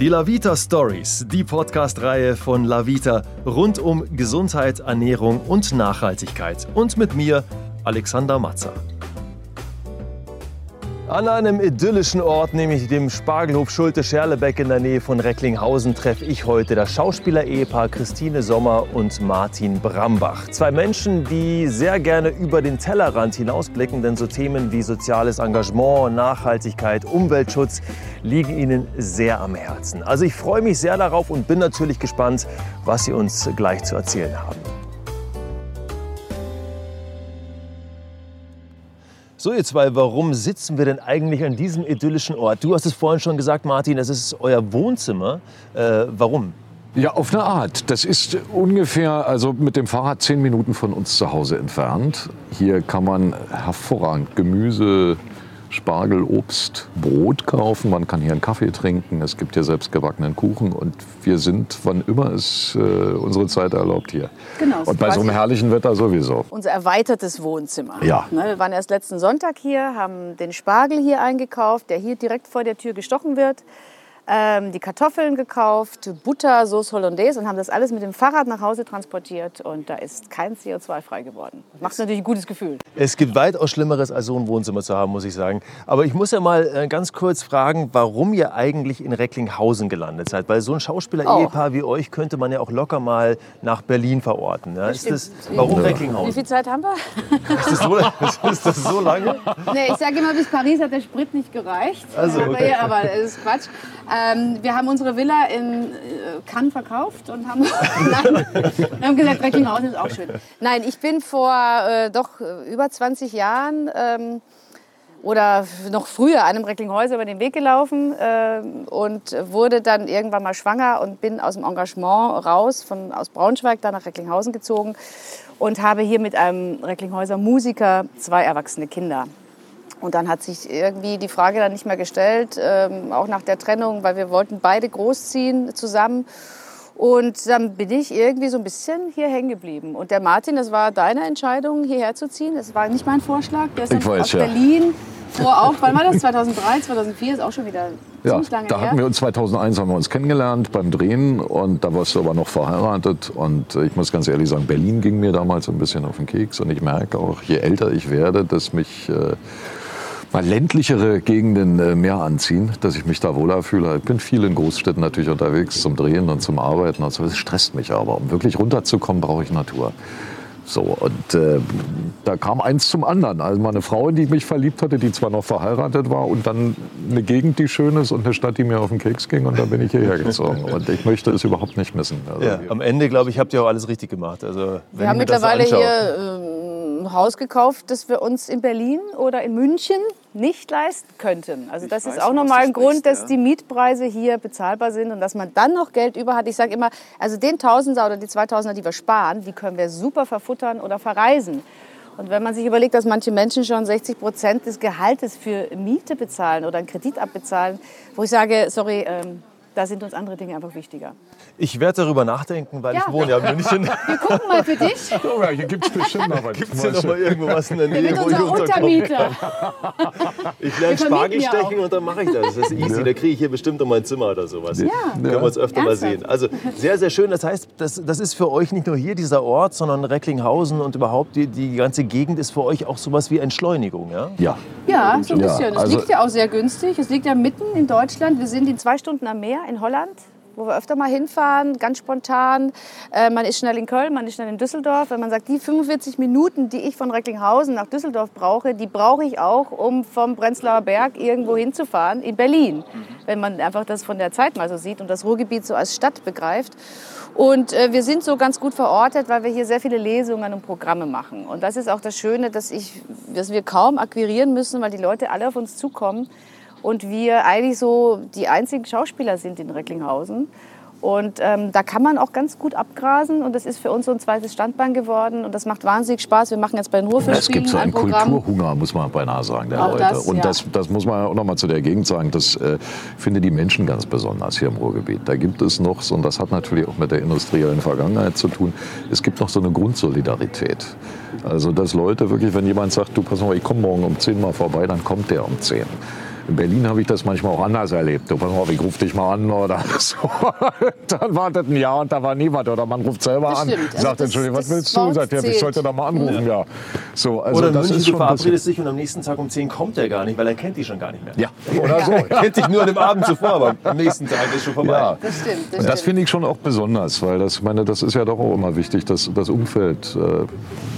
Die Lavita Stories, die Podcast-Reihe von Lavita rund um Gesundheit, Ernährung und Nachhaltigkeit. Und mit mir, Alexander Matzer. An einem idyllischen Ort, nämlich dem Spargelhof Schulte-Scherlebeck in der Nähe von Recklinghausen, treffe ich heute das Schauspieler-Ehepaar Christine Sommer und Martin Brambach. Zwei Menschen, die sehr gerne über den Tellerrand hinausblicken, denn so Themen wie soziales Engagement, Nachhaltigkeit, Umweltschutz liegen ihnen sehr am Herzen. Also ich freue mich sehr darauf und bin natürlich gespannt, was sie uns gleich zu erzählen haben. So, ihr zwei, warum sitzen wir denn eigentlich an diesem idyllischen Ort? Du hast es vorhin schon gesagt, Martin, das ist euer Wohnzimmer. Äh, warum? Ja, auf eine Art. Das ist ungefähr, also mit dem Fahrrad zehn Minuten von uns zu Hause entfernt. Hier kann man hervorragend Gemüse, Spargel, Obst, Brot kaufen. Man kann hier einen Kaffee trinken. Es gibt hier selbstgebackenen Kuchen. Und wir sind, wann immer es äh, unsere Zeit erlaubt, hier. Genau. Und bei so einem herrlichen Wetter sowieso. Unser erweitertes Wohnzimmer. Ja. Ne, wir waren erst letzten Sonntag hier, haben den Spargel hier eingekauft, der hier direkt vor der Tür gestochen wird. Ähm, die Kartoffeln gekauft, Butter, Sauce Hollandaise und haben das alles mit dem Fahrrad nach Hause transportiert. Und da ist kein CO2 frei geworden. Macht natürlich ein gutes Gefühl. Es gibt weitaus Schlimmeres, als so ein Wohnzimmer zu haben, muss ich sagen. Aber ich muss ja mal äh, ganz kurz fragen, warum ihr eigentlich in Recklinghausen gelandet seid. Weil so ein Schauspieler-Ehepaar wie euch könnte man ja auch locker mal nach Berlin verorten. Ja? Ist das, warum Wie Recklinghausen? viel Zeit haben wir? Ist das so, ist das so lange? nee, ich sage immer, bis Paris hat der Sprit nicht gereicht. Also, aber, okay. ja, aber das ist Quatsch. Ähm, wir haben unsere Villa in äh, Cannes verkauft und haben, Nein, haben gesagt, Recklinghausen ist auch schön. Nein, ich bin vor äh, doch äh, über 20 Jahren ähm, oder noch früher einem Recklinghäuser über den Weg gelaufen ähm, und wurde dann irgendwann mal schwanger und bin aus dem Engagement raus, von, aus Braunschweig dann nach Recklinghausen gezogen und habe hier mit einem Recklinghäuser Musiker zwei erwachsene Kinder. Und dann hat sich irgendwie die Frage dann nicht mehr gestellt, ähm, auch nach der Trennung, weil wir wollten beide großziehen zusammen. Und dann bin ich irgendwie so ein bisschen hier hängen geblieben. Und der Martin, das war deine Entscheidung, hierher zu ziehen. Das war nicht mein Vorschlag. Der ist Ich dann weiß, aus ja. Berlin vor auch, wann war das? 2003, 2004 ist auch schon wieder Ja, ziemlich lange da her. hatten wir uns 2001 haben wir uns kennengelernt beim Drehen und da warst du aber noch verheiratet und äh, ich muss ganz ehrlich sagen, Berlin ging mir damals so ein bisschen auf den Keks und ich merke auch, je älter ich werde, dass mich äh, mal ländlichere Gegenden äh, mehr anziehen, dass ich mich da wohler fühle. Ich bin viel in Großstädten natürlich unterwegs zum Drehen und zum Arbeiten und so. Das stresst mich aber. Um wirklich runterzukommen, brauche ich Natur. So, und äh, da kam eins zum anderen. Also meine Frau, in die ich mich verliebt hatte, die zwar noch verheiratet war und dann eine Gegend, die schön ist und eine Stadt, die mir auf den Keks ging und dann bin ich hierher gezogen. Und ich möchte es überhaupt nicht missen. Also, Ja, am Ende, glaube ich, habt ihr auch alles richtig gemacht. Also, wenn Wir haben mittlerweile hier ähm, ein Haus gekauft, das wir uns in Berlin oder in München nicht leisten könnten. Also das ist auch nochmal ein Grund, dass ja. die Mietpreise hier bezahlbar sind und dass man dann noch Geld über hat. Ich sage immer, also den Tausender oder die Zweitausender, die wir sparen, die können wir super verfuttern oder verreisen. Und wenn man sich überlegt, dass manche Menschen schon 60 Prozent des Gehaltes für Miete bezahlen oder einen Kredit abbezahlen, wo ich sage, sorry, ähm, da sind uns andere Dinge einfach wichtiger. Ich werde darüber nachdenken, weil Ja. ich wohne ja in München. Wir gucken mal für dich. Oh ja, hier gibt es bestimmt noch was. Gibt es hier noch mal irgendwo was in der Nähe, wo ich? Untermieter. Ich lerne Spargel ja stechen und dann mache ich das. Das ist easy. Da kriege ich hier bestimmt noch mein Zimmer oder sowas. Ja. Können wir uns öfter mal Ernsthaft? sehen. Also sehr, sehr schön. Das heißt, das, das ist für euch nicht nur hier dieser Ort, sondern Recklinghausen und überhaupt die, die ganze Gegend ist für euch auch sowas wie Entschleunigung. Ja? Ja, Ja, so ein Ja, bisschen. Es also- liegt ja auch sehr günstig. Es liegt ja mitten in Deutschland. Wir sind in zwei Stunden am Meer in Holland, wo wir öfter mal hinfahren, ganz spontan. Äh, man ist schnell in Köln, man ist schnell in Düsseldorf. Wenn man sagt, die 45 Minuten, die ich von Recklinghausen nach Düsseldorf brauche, die brauche ich auch, um vom Prenzlauer Berg irgendwo hinzufahren in Berlin. Wenn man einfach das von der Zeit mal so sieht und das Ruhrgebiet so als Stadt begreift. Und äh, wir sind so ganz gut verortet, weil wir hier sehr viele Lesungen und Programme machen. Und das ist auch das Schöne, dass, ich, dass wir kaum akquirieren müssen, weil die Leute alle auf uns zukommen. Und wir eigentlich so die einzigen Schauspieler sind in Recklinghausen. Und ähm, da kann man auch ganz gut abgrasen. Und das ist für uns so ein zweites Standbein geworden. Und das macht wahnsinnig Spaß. Wir machen jetzt bei den es Ruhrfischspielen gibt so ein einen. Kulturhunger, muss man beinahe sagen, der Auch Leute. das, und ja. das, das muss man auch noch mal zu der Gegend sagen. Das äh, finde die Menschen ganz besonders hier im Ruhrgebiet. Da gibt es noch, so, und das hat natürlich auch mit der industriellen Vergangenheit zu tun, es gibt noch so eine Grundsolidarität. Also, dass Leute wirklich, wenn jemand sagt, du pass mal, ich komme morgen um 10 mal vorbei, dann kommt der um 10. In Berlin habe ich das manchmal auch anders erlebt. Du, pass auf, ich rufe dich mal an oder so. dann wartet ein Jahr und da war niemand. Oder man ruft selber Das an. stimmt. Also Sagt, das- Entschuldigung, was willst du? Sagt, ja, ich sollte da mal anrufen, ja. So, also Oder in das München, ist du schon passiert. verabredest dich und am nächsten Tag um 10 kommt er gar nicht, weil er kennt dich schon gar nicht mehr. Ja, oder so. Er kennt dich nur an dem Abend zuvor, aber am nächsten Tag ist schon vorbei. Ja. Das stimmt. Das Und das finde ich schon auch besonders, weil das, ich meine, das ist ja doch auch immer wichtig, dass das Umfeld, äh,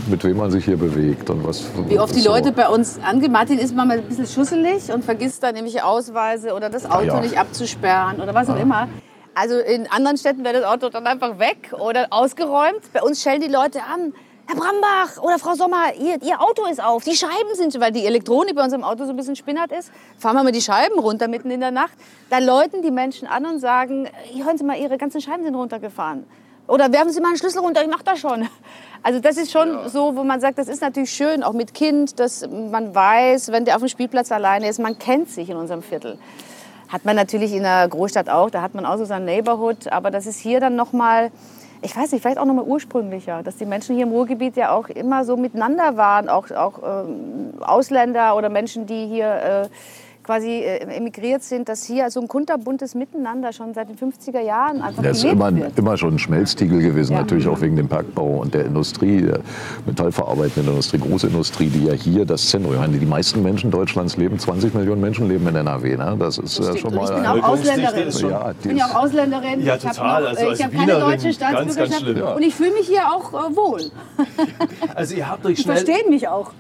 mit wem man sich hier bewegt und was. Wie oft die so. Leute bei uns angehen. Martin ist manchmal ein bisschen schusselig und vergisst dann nämlich Ausweise oder das Auto ja. nicht abzusperren oder was auch immer. Also in anderen Städten wäre das Auto dann einfach weg oder ausgeräumt. Bei uns stellen die Leute an. Herr Brambach oder Frau Sommer, ihr, ihr Auto ist auf, die Scheiben sind, weil die Elektronik bei uns im Auto so ein bisschen spinnert ist, fahren wir mal die Scheiben runter mitten in der Nacht. Da läuten die Menschen an und sagen, hören Sie mal, Ihre ganzen Scheiben sind runtergefahren. Oder werfen Sie mal einen Schlüssel runter, ich mach das schon. Also das ist schon so, wo man sagt, das ist natürlich schön, auch mit Kind, dass man weiß, wenn der auf dem Spielplatz alleine ist, man kennt sich in unserem Viertel. Hat man natürlich in der Großstadt auch, da hat man auch so sein Neighborhood, aber das ist hier dann noch mal, ich weiß nicht, vielleicht auch noch mal ursprünglicher, dass die Menschen hier im Ruhrgebiet ja auch immer so miteinander waren, auch, auch ähm, Ausländer oder Menschen, die hier äh, quasi äh, emigriert sind, dass hier so ein kunterbuntes Miteinander schon seit den 50er Jahren einfach Das ist immer, wird. immer schon ein Schmelztiegel gewesen, Ja. natürlich auch wegen dem Bergbau und der Industrie, der metallverarbeitenden Industrie, Großindustrie, die ja hier das Zentrum, ich meine, die meisten Menschen Deutschlands leben, 20 Millionen Menschen leben in NRW, ne? das ist äh, Stimmt. schon Und ich mal... bin ein- auch Ausländerin. ist schon- ja, Ich die bin ja auch Ausländerin. Ja, ich habe total. Also äh, als ich habe keine Wienerin deutsche ganz, ganz Staatsbürgerschaft schlimm. Ja. und ich fühle mich hier auch äh, wohl. Also ihr habt euch Die schnell... verstehen mich auch.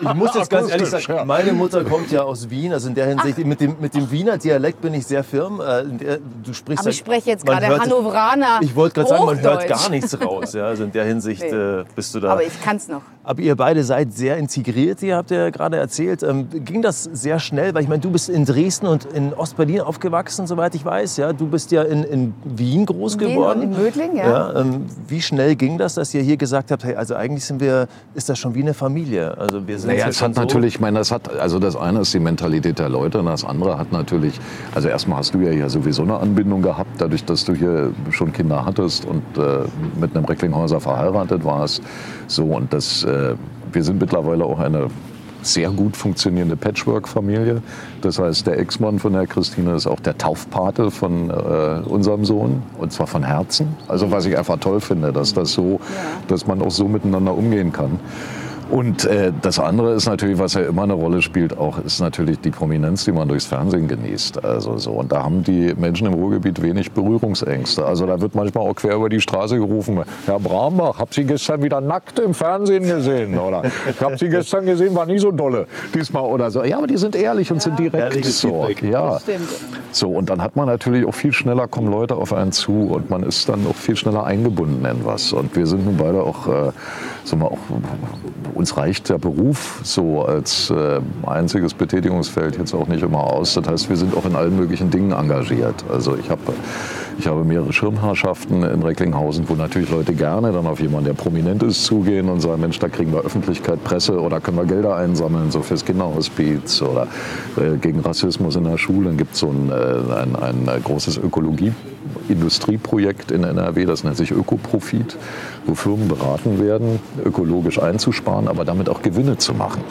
Ich muss jetzt ganz ehrlich sagen, ja. meine Mutter kommt ja aus Wien, also in der Hinsicht, mit dem, mit dem Wiener Dialekt bin ich sehr firm. Äh, in der, du sprichst Aber ich halt- spreche jetzt gerade hört- Hannoveraner. Ich wollte gerade sagen, man hört gar nichts raus. Ja, also in der Hinsicht Nee. äh, bist du da. Aber ich kann es noch. Aber ihr beide seid sehr integriert, ihr habt ja gerade erzählt. Ähm, ging das sehr schnell? Weil ich meine, du bist in Dresden und in Ostberlin aufgewachsen, soweit ich weiß. Ja? Du bist ja in, in Wien groß In Wien geworden. und in Mödling, ja. ähm, wie schnell ging das, dass ihr hier gesagt habt, hey, also eigentlich sind wir, ist das schon wie eine Familie? Also wir sind Naja, es hat so- natürlich, ich meine, das hat, also das eine ist die Mentalität der Leute und das andere hat natürlich, also erstmal hast du ja hier sowieso eine Anbindung gehabt, dadurch, dass du hier schon Kinder hattest und äh, mit einem Recklinghäuser verheiratet warst. So und das, äh, wir sind mittlerweile auch eine sehr gut funktionierende Patchwork-Familie. Das heißt, der Ex-Mann von der Christine ist auch der Taufpate von äh, unserem Sohn und zwar von Herzen. Also was ich einfach toll finde, dass das so, dass man auch so miteinander umgehen kann. Und äh, das andere ist natürlich, was ja immer eine Rolle spielt, auch ist natürlich die Prominenz, die man durchs Fernsehen genießt. Also so. Und da haben die Menschen im Ruhrgebiet wenig Berührungsängste. Also da wird manchmal auch quer über die Straße gerufen, Herr Brambach, hab Sie gestern wieder nackt im Fernsehen gesehen? Oder ich habe Sie gestern gesehen, war nie so dolle diesmal oder so. Ja, aber die sind ehrlich und sind direkt so. Ja. Stimmt. So, und dann hat man natürlich auch viel schneller, kommen Leute auf einen zu und man ist dann auch viel schneller eingebunden in was. Und wir sind nun beide auch, äh, sagen wir auch, uns reicht der Beruf so als äh, einziges Betätigungsfeld jetzt auch nicht immer aus. Das heißt, wir sind auch in allen möglichen Dingen engagiert. Also ich habe ich habe mehrere Schirmherrschaften in Recklinghausen, wo natürlich Leute gerne dann auf jemanden, der prominent ist, zugehen und sagen, Mensch, da kriegen wir Öffentlichkeit, Presse oder können wir Gelder einsammeln, so fürs Kinderhospiz oder äh, gegen Rassismus in der Schule. Dann gibt es so ein, äh, ein, ein äh, großes Ökologie-Industrieprojekt in NRW, das nennt sich Ökoprofit, wo Firmen beraten werden, ökologisch einzusparen, aber damit auch Gewinne zu machen.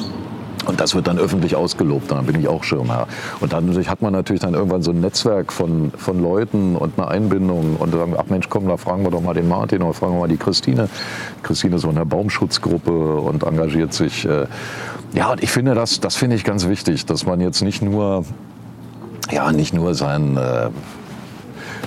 Und das wird dann öffentlich ausgelobt, dann bin ich auch Schirmherr. Und dann hat man natürlich dann irgendwann so ein Netzwerk von, von Leuten und eine Einbindung und sagen, ach Mensch, komm, da fragen wir doch mal den Martin oder fragen wir mal die Christine. Christine ist so in der Baumschutzgruppe und engagiert sich. äh, Ja, und ich finde das, das finde ich ganz wichtig, dass man jetzt nicht nur, ja, nicht nur sein, äh,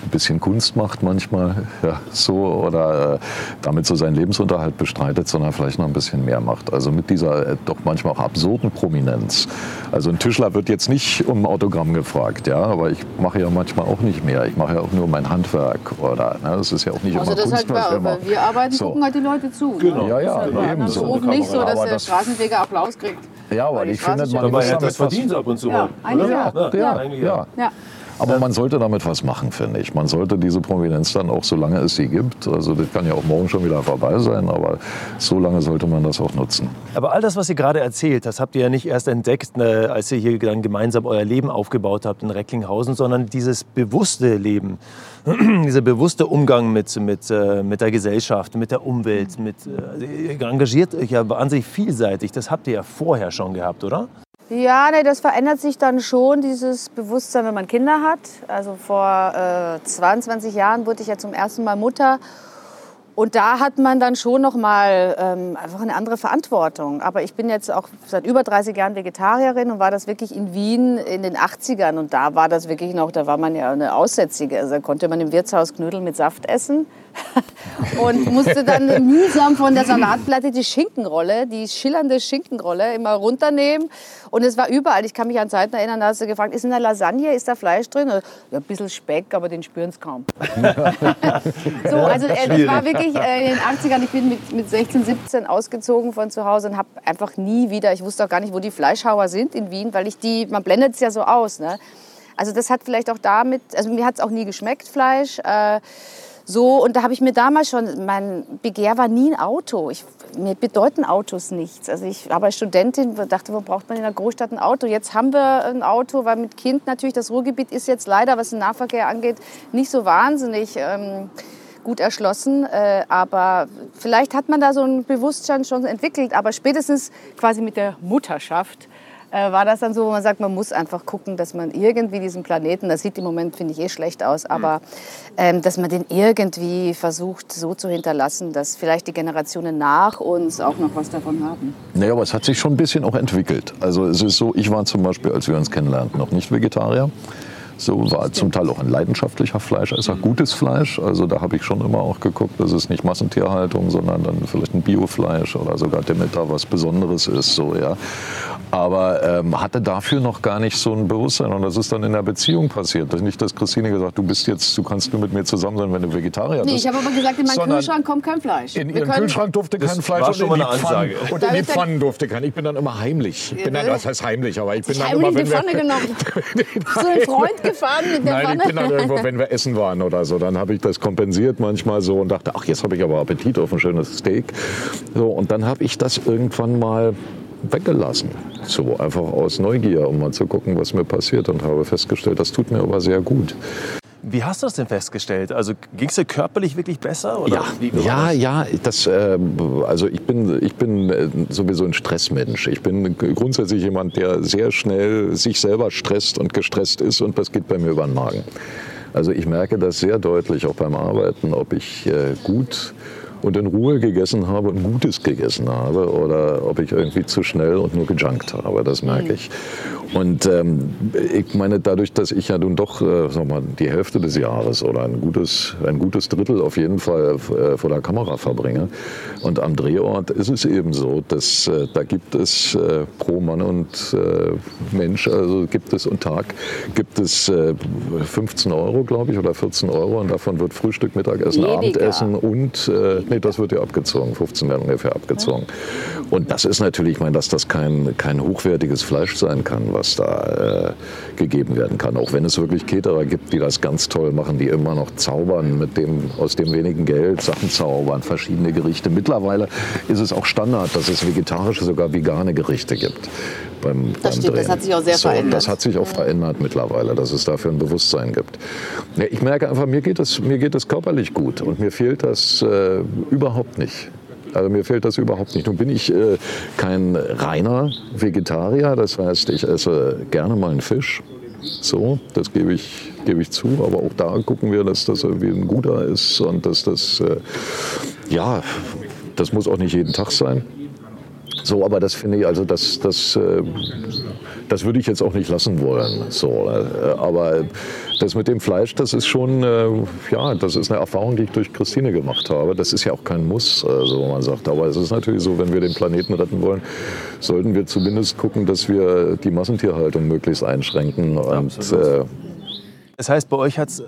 ein bisschen Kunst macht manchmal, ja, so, oder äh, damit so seinen Lebensunterhalt bestreitet, sondern vielleicht noch ein bisschen mehr macht. Also mit dieser äh, doch manchmal auch absurden Prominenz. Also ein Tischler wird jetzt nicht um ein Autogramm gefragt, ja, aber ich mache ja manchmal auch nicht mehr. Ich mache ja auch nur mein Handwerk, oder, ne, das ist ja auch nicht Also immer das halt Kunst, was wir bei, machen. weil wir arbeiten, So. gucken halt die Leute zu. Genau. Ne? Ja, ja, halt, ebenso. Das ruft nicht so, dass Aber der das- Straßenfeger Applaus kriegt. Ja, aber ich finde, man muss er damit das was- verdient ab und zu Ja, mal. ja. Ja, ja. Ja. Aber man sollte damit was machen, finde ich. Man sollte diese Prominenz dann auch, solange es sie gibt, also das kann ja auch morgen schon wieder vorbei sein, aber so lange sollte man das auch nutzen. Aber all das, was ihr gerade erzählt, das habt ihr ja nicht erst entdeckt, äh, als ihr hier dann gemeinsam euer Leben aufgebaut habt in Recklinghausen, sondern dieses bewusste Leben, dieser bewusste Umgang mit, mit, äh, mit der Gesellschaft, mit der Umwelt. Mit, äh, ihr engagiert euch ja wahnsinnig vielseitig. Das habt ihr ja vorher schon gehabt, oder? Ja, nee, das verändert sich dann schon, dieses Bewusstsein, wenn man Kinder hat. Also vor äh, 22 Jahren wurde ich ja zum ersten Mal Mutter. Und da hat man dann schon noch mal ähm, einfach eine andere Verantwortung. Aber ich bin jetzt auch seit über 30 Jahren Vegetarierin und war das wirklich in Wien in den 80ern. Und da war das wirklich noch, da war man ja eine Aussätzige. Also da konnte man im Wirtshaus Knödel mit Saft essen. und musste dann mühsam von der Salatplatte die Schinkenrolle, die schillernde Schinkenrolle immer runternehmen. Und es war überall. Ich kann mich an Zeiten erinnern, da hast du gefragt, ist in der Lasagne, ist da Fleisch drin? Ja, ein bisschen Speck, aber den spüren es kaum. so, also äh, das war wirklich äh, in den 80ern. Ich bin mit, mit 16, 17 ausgezogen von zu Hause und habe einfach nie wieder, ich wusste auch gar nicht, wo die Fleischhauer sind in Wien, weil ich die, man blendet es ja so aus. Ne? Also das hat vielleicht auch damit, also mir hat es auch nie geschmeckt, Fleisch. Äh, so, und da habe ich mir damals schon, mein Begehr war nie ein Auto. Ich, mir bedeuten Autos nichts. Also ich war als Studentin, dachte, wo braucht man in der Großstadt ein Auto? Jetzt haben wir ein Auto, weil mit Kind natürlich, das Ruhrgebiet ist jetzt leider, was den Nahverkehr angeht, nicht so wahnsinnig ähm, gut erschlossen. Äh, aber vielleicht hat man da so ein Bewusstsein schon entwickelt. Aber spätestens quasi mit der Mutterschaft äh, war das dann so, wo man sagt, man muss einfach gucken, dass man irgendwie diesen Planeten, das sieht im Moment, finde ich, eh schlecht aus, aber ähm, dass man den irgendwie versucht so zu hinterlassen, dass vielleicht die Generationen nach uns auch noch was davon haben. Naja, aber es hat sich schon ein bisschen auch entwickelt. Also es ist so, ich war zum Beispiel, als wir uns kennenlernten, noch nicht Vegetarier. So war zum Teil auch ein leidenschaftlicher Fleischesser, gutes Fleisch. Also da habe ich schon immer auch geguckt, dass es nicht Massentierhaltung, sondern dann vielleicht ein Biofleisch oder sogar Demeter was Besonderes ist. So, ja aber ähm, hatte dafür noch gar nicht so ein Bewusstsein. Und das ist dann in der Beziehung passiert. Nicht, dass Christine gesagt du bist jetzt, du kannst nur mit mir zusammen sein, wenn du Vegetarier bist. Nee, ich habe aber gesagt, in meinen Kühlschrank kommt kein Fleisch. In ihren Kühlschrank durfte kein Fleisch war schon und, in eine die Pfannen, Ansage. und in die Pfannen durfte kein. Ich bin dann immer heimlich. Ich bin dann, was heißt heimlich, aber ich bin dann heimlich immer, die wenn Pfanne wir, genommen. So ein Freund gefahren mit der Nein, Pfanne. ich bin dann irgendwo, wenn wir essen waren oder so, dann habe ich das kompensiert manchmal so und dachte, ach, jetzt habe ich aber Appetit auf ein schönes Steak. So, und dann habe ich das irgendwann mal weggelassen. So einfach aus Neugier, um mal zu gucken, was mir passiert und habe festgestellt, das tut mir aber sehr gut. Wie hast du das denn festgestellt? Also ging es dir körperlich wirklich besser? Oder Ja, wie ja, das? ja. Das, äh, also ich bin, ich bin äh, sowieso ein Stressmensch. Ich bin grundsätzlich jemand, der sehr schnell sich selber stresst und gestresst ist und das geht bei mir über den Magen. Also ich merke das sehr deutlich auch beim Arbeiten, ob ich äh, gut und in Ruhe gegessen habe und Gutes gegessen habe oder ob ich irgendwie zu schnell und nur gejunkt habe. Das merke ich. Und ähm, ich meine, dadurch, dass ich ja nun doch äh, sag mal, die Hälfte des Jahres oder ein gutes, ein gutes Drittel auf jeden Fall äh, vor der Kamera verbringe und am Drehort ist es eben so, dass äh, da gibt es äh, pro Mann und äh, Mensch, also gibt es und Tag, gibt es äh, 15 Euro, glaube ich, oder 14 Euro und davon wird Frühstück, Mittagessen, Weniger. Abendessen und, äh, nee, das wird ja abgezogen, 15 werden ungefähr abgezogen. Und das ist natürlich, ich meine, dass das kein, kein hochwertiges Fleisch sein kann, was da äh, gegeben werden kann. Auch wenn es wirklich Caterer gibt, die das ganz toll machen, die immer noch zaubern mit dem, aus dem wenigen Geld, Sachen zaubern, verschiedene Gerichte. Mittlerweile ist es auch Standard, dass es vegetarische, sogar vegane Gerichte gibt. Beim, Das beim stimmt, das hat sich auch sehr so, verändert. Das hat sich auch verändert mittlerweile, dass es dafür ein Bewusstsein gibt. Ja, ich merke einfach, mir geht es, mir geht es körperlich gut und mir fehlt das äh, überhaupt nicht. Also mir fehlt das überhaupt nicht. Nun bin ich äh, kein reiner Vegetarier, das heißt, ich esse gerne mal einen Fisch. So, das gebe ich, gebe ich zu. Aber auch da gucken wir, dass das irgendwie ein guter ist und dass das, äh, ja, das muss auch nicht jeden Tag sein. So, aber das finde ich, also das, das, äh, das würde ich jetzt auch nicht lassen wollen. So, äh, aber das mit dem Fleisch, das ist schon, äh, ja, das ist eine Erfahrung, die ich durch Christine gemacht habe. Das ist ja auch kein Muss, äh, so man sagt. Aber es ist natürlich so, wenn wir den Planeten retten wollen, sollten wir zumindest gucken, dass wir die Massentierhaltung möglichst einschränken. Und, äh, Das heißt, bei euch hat es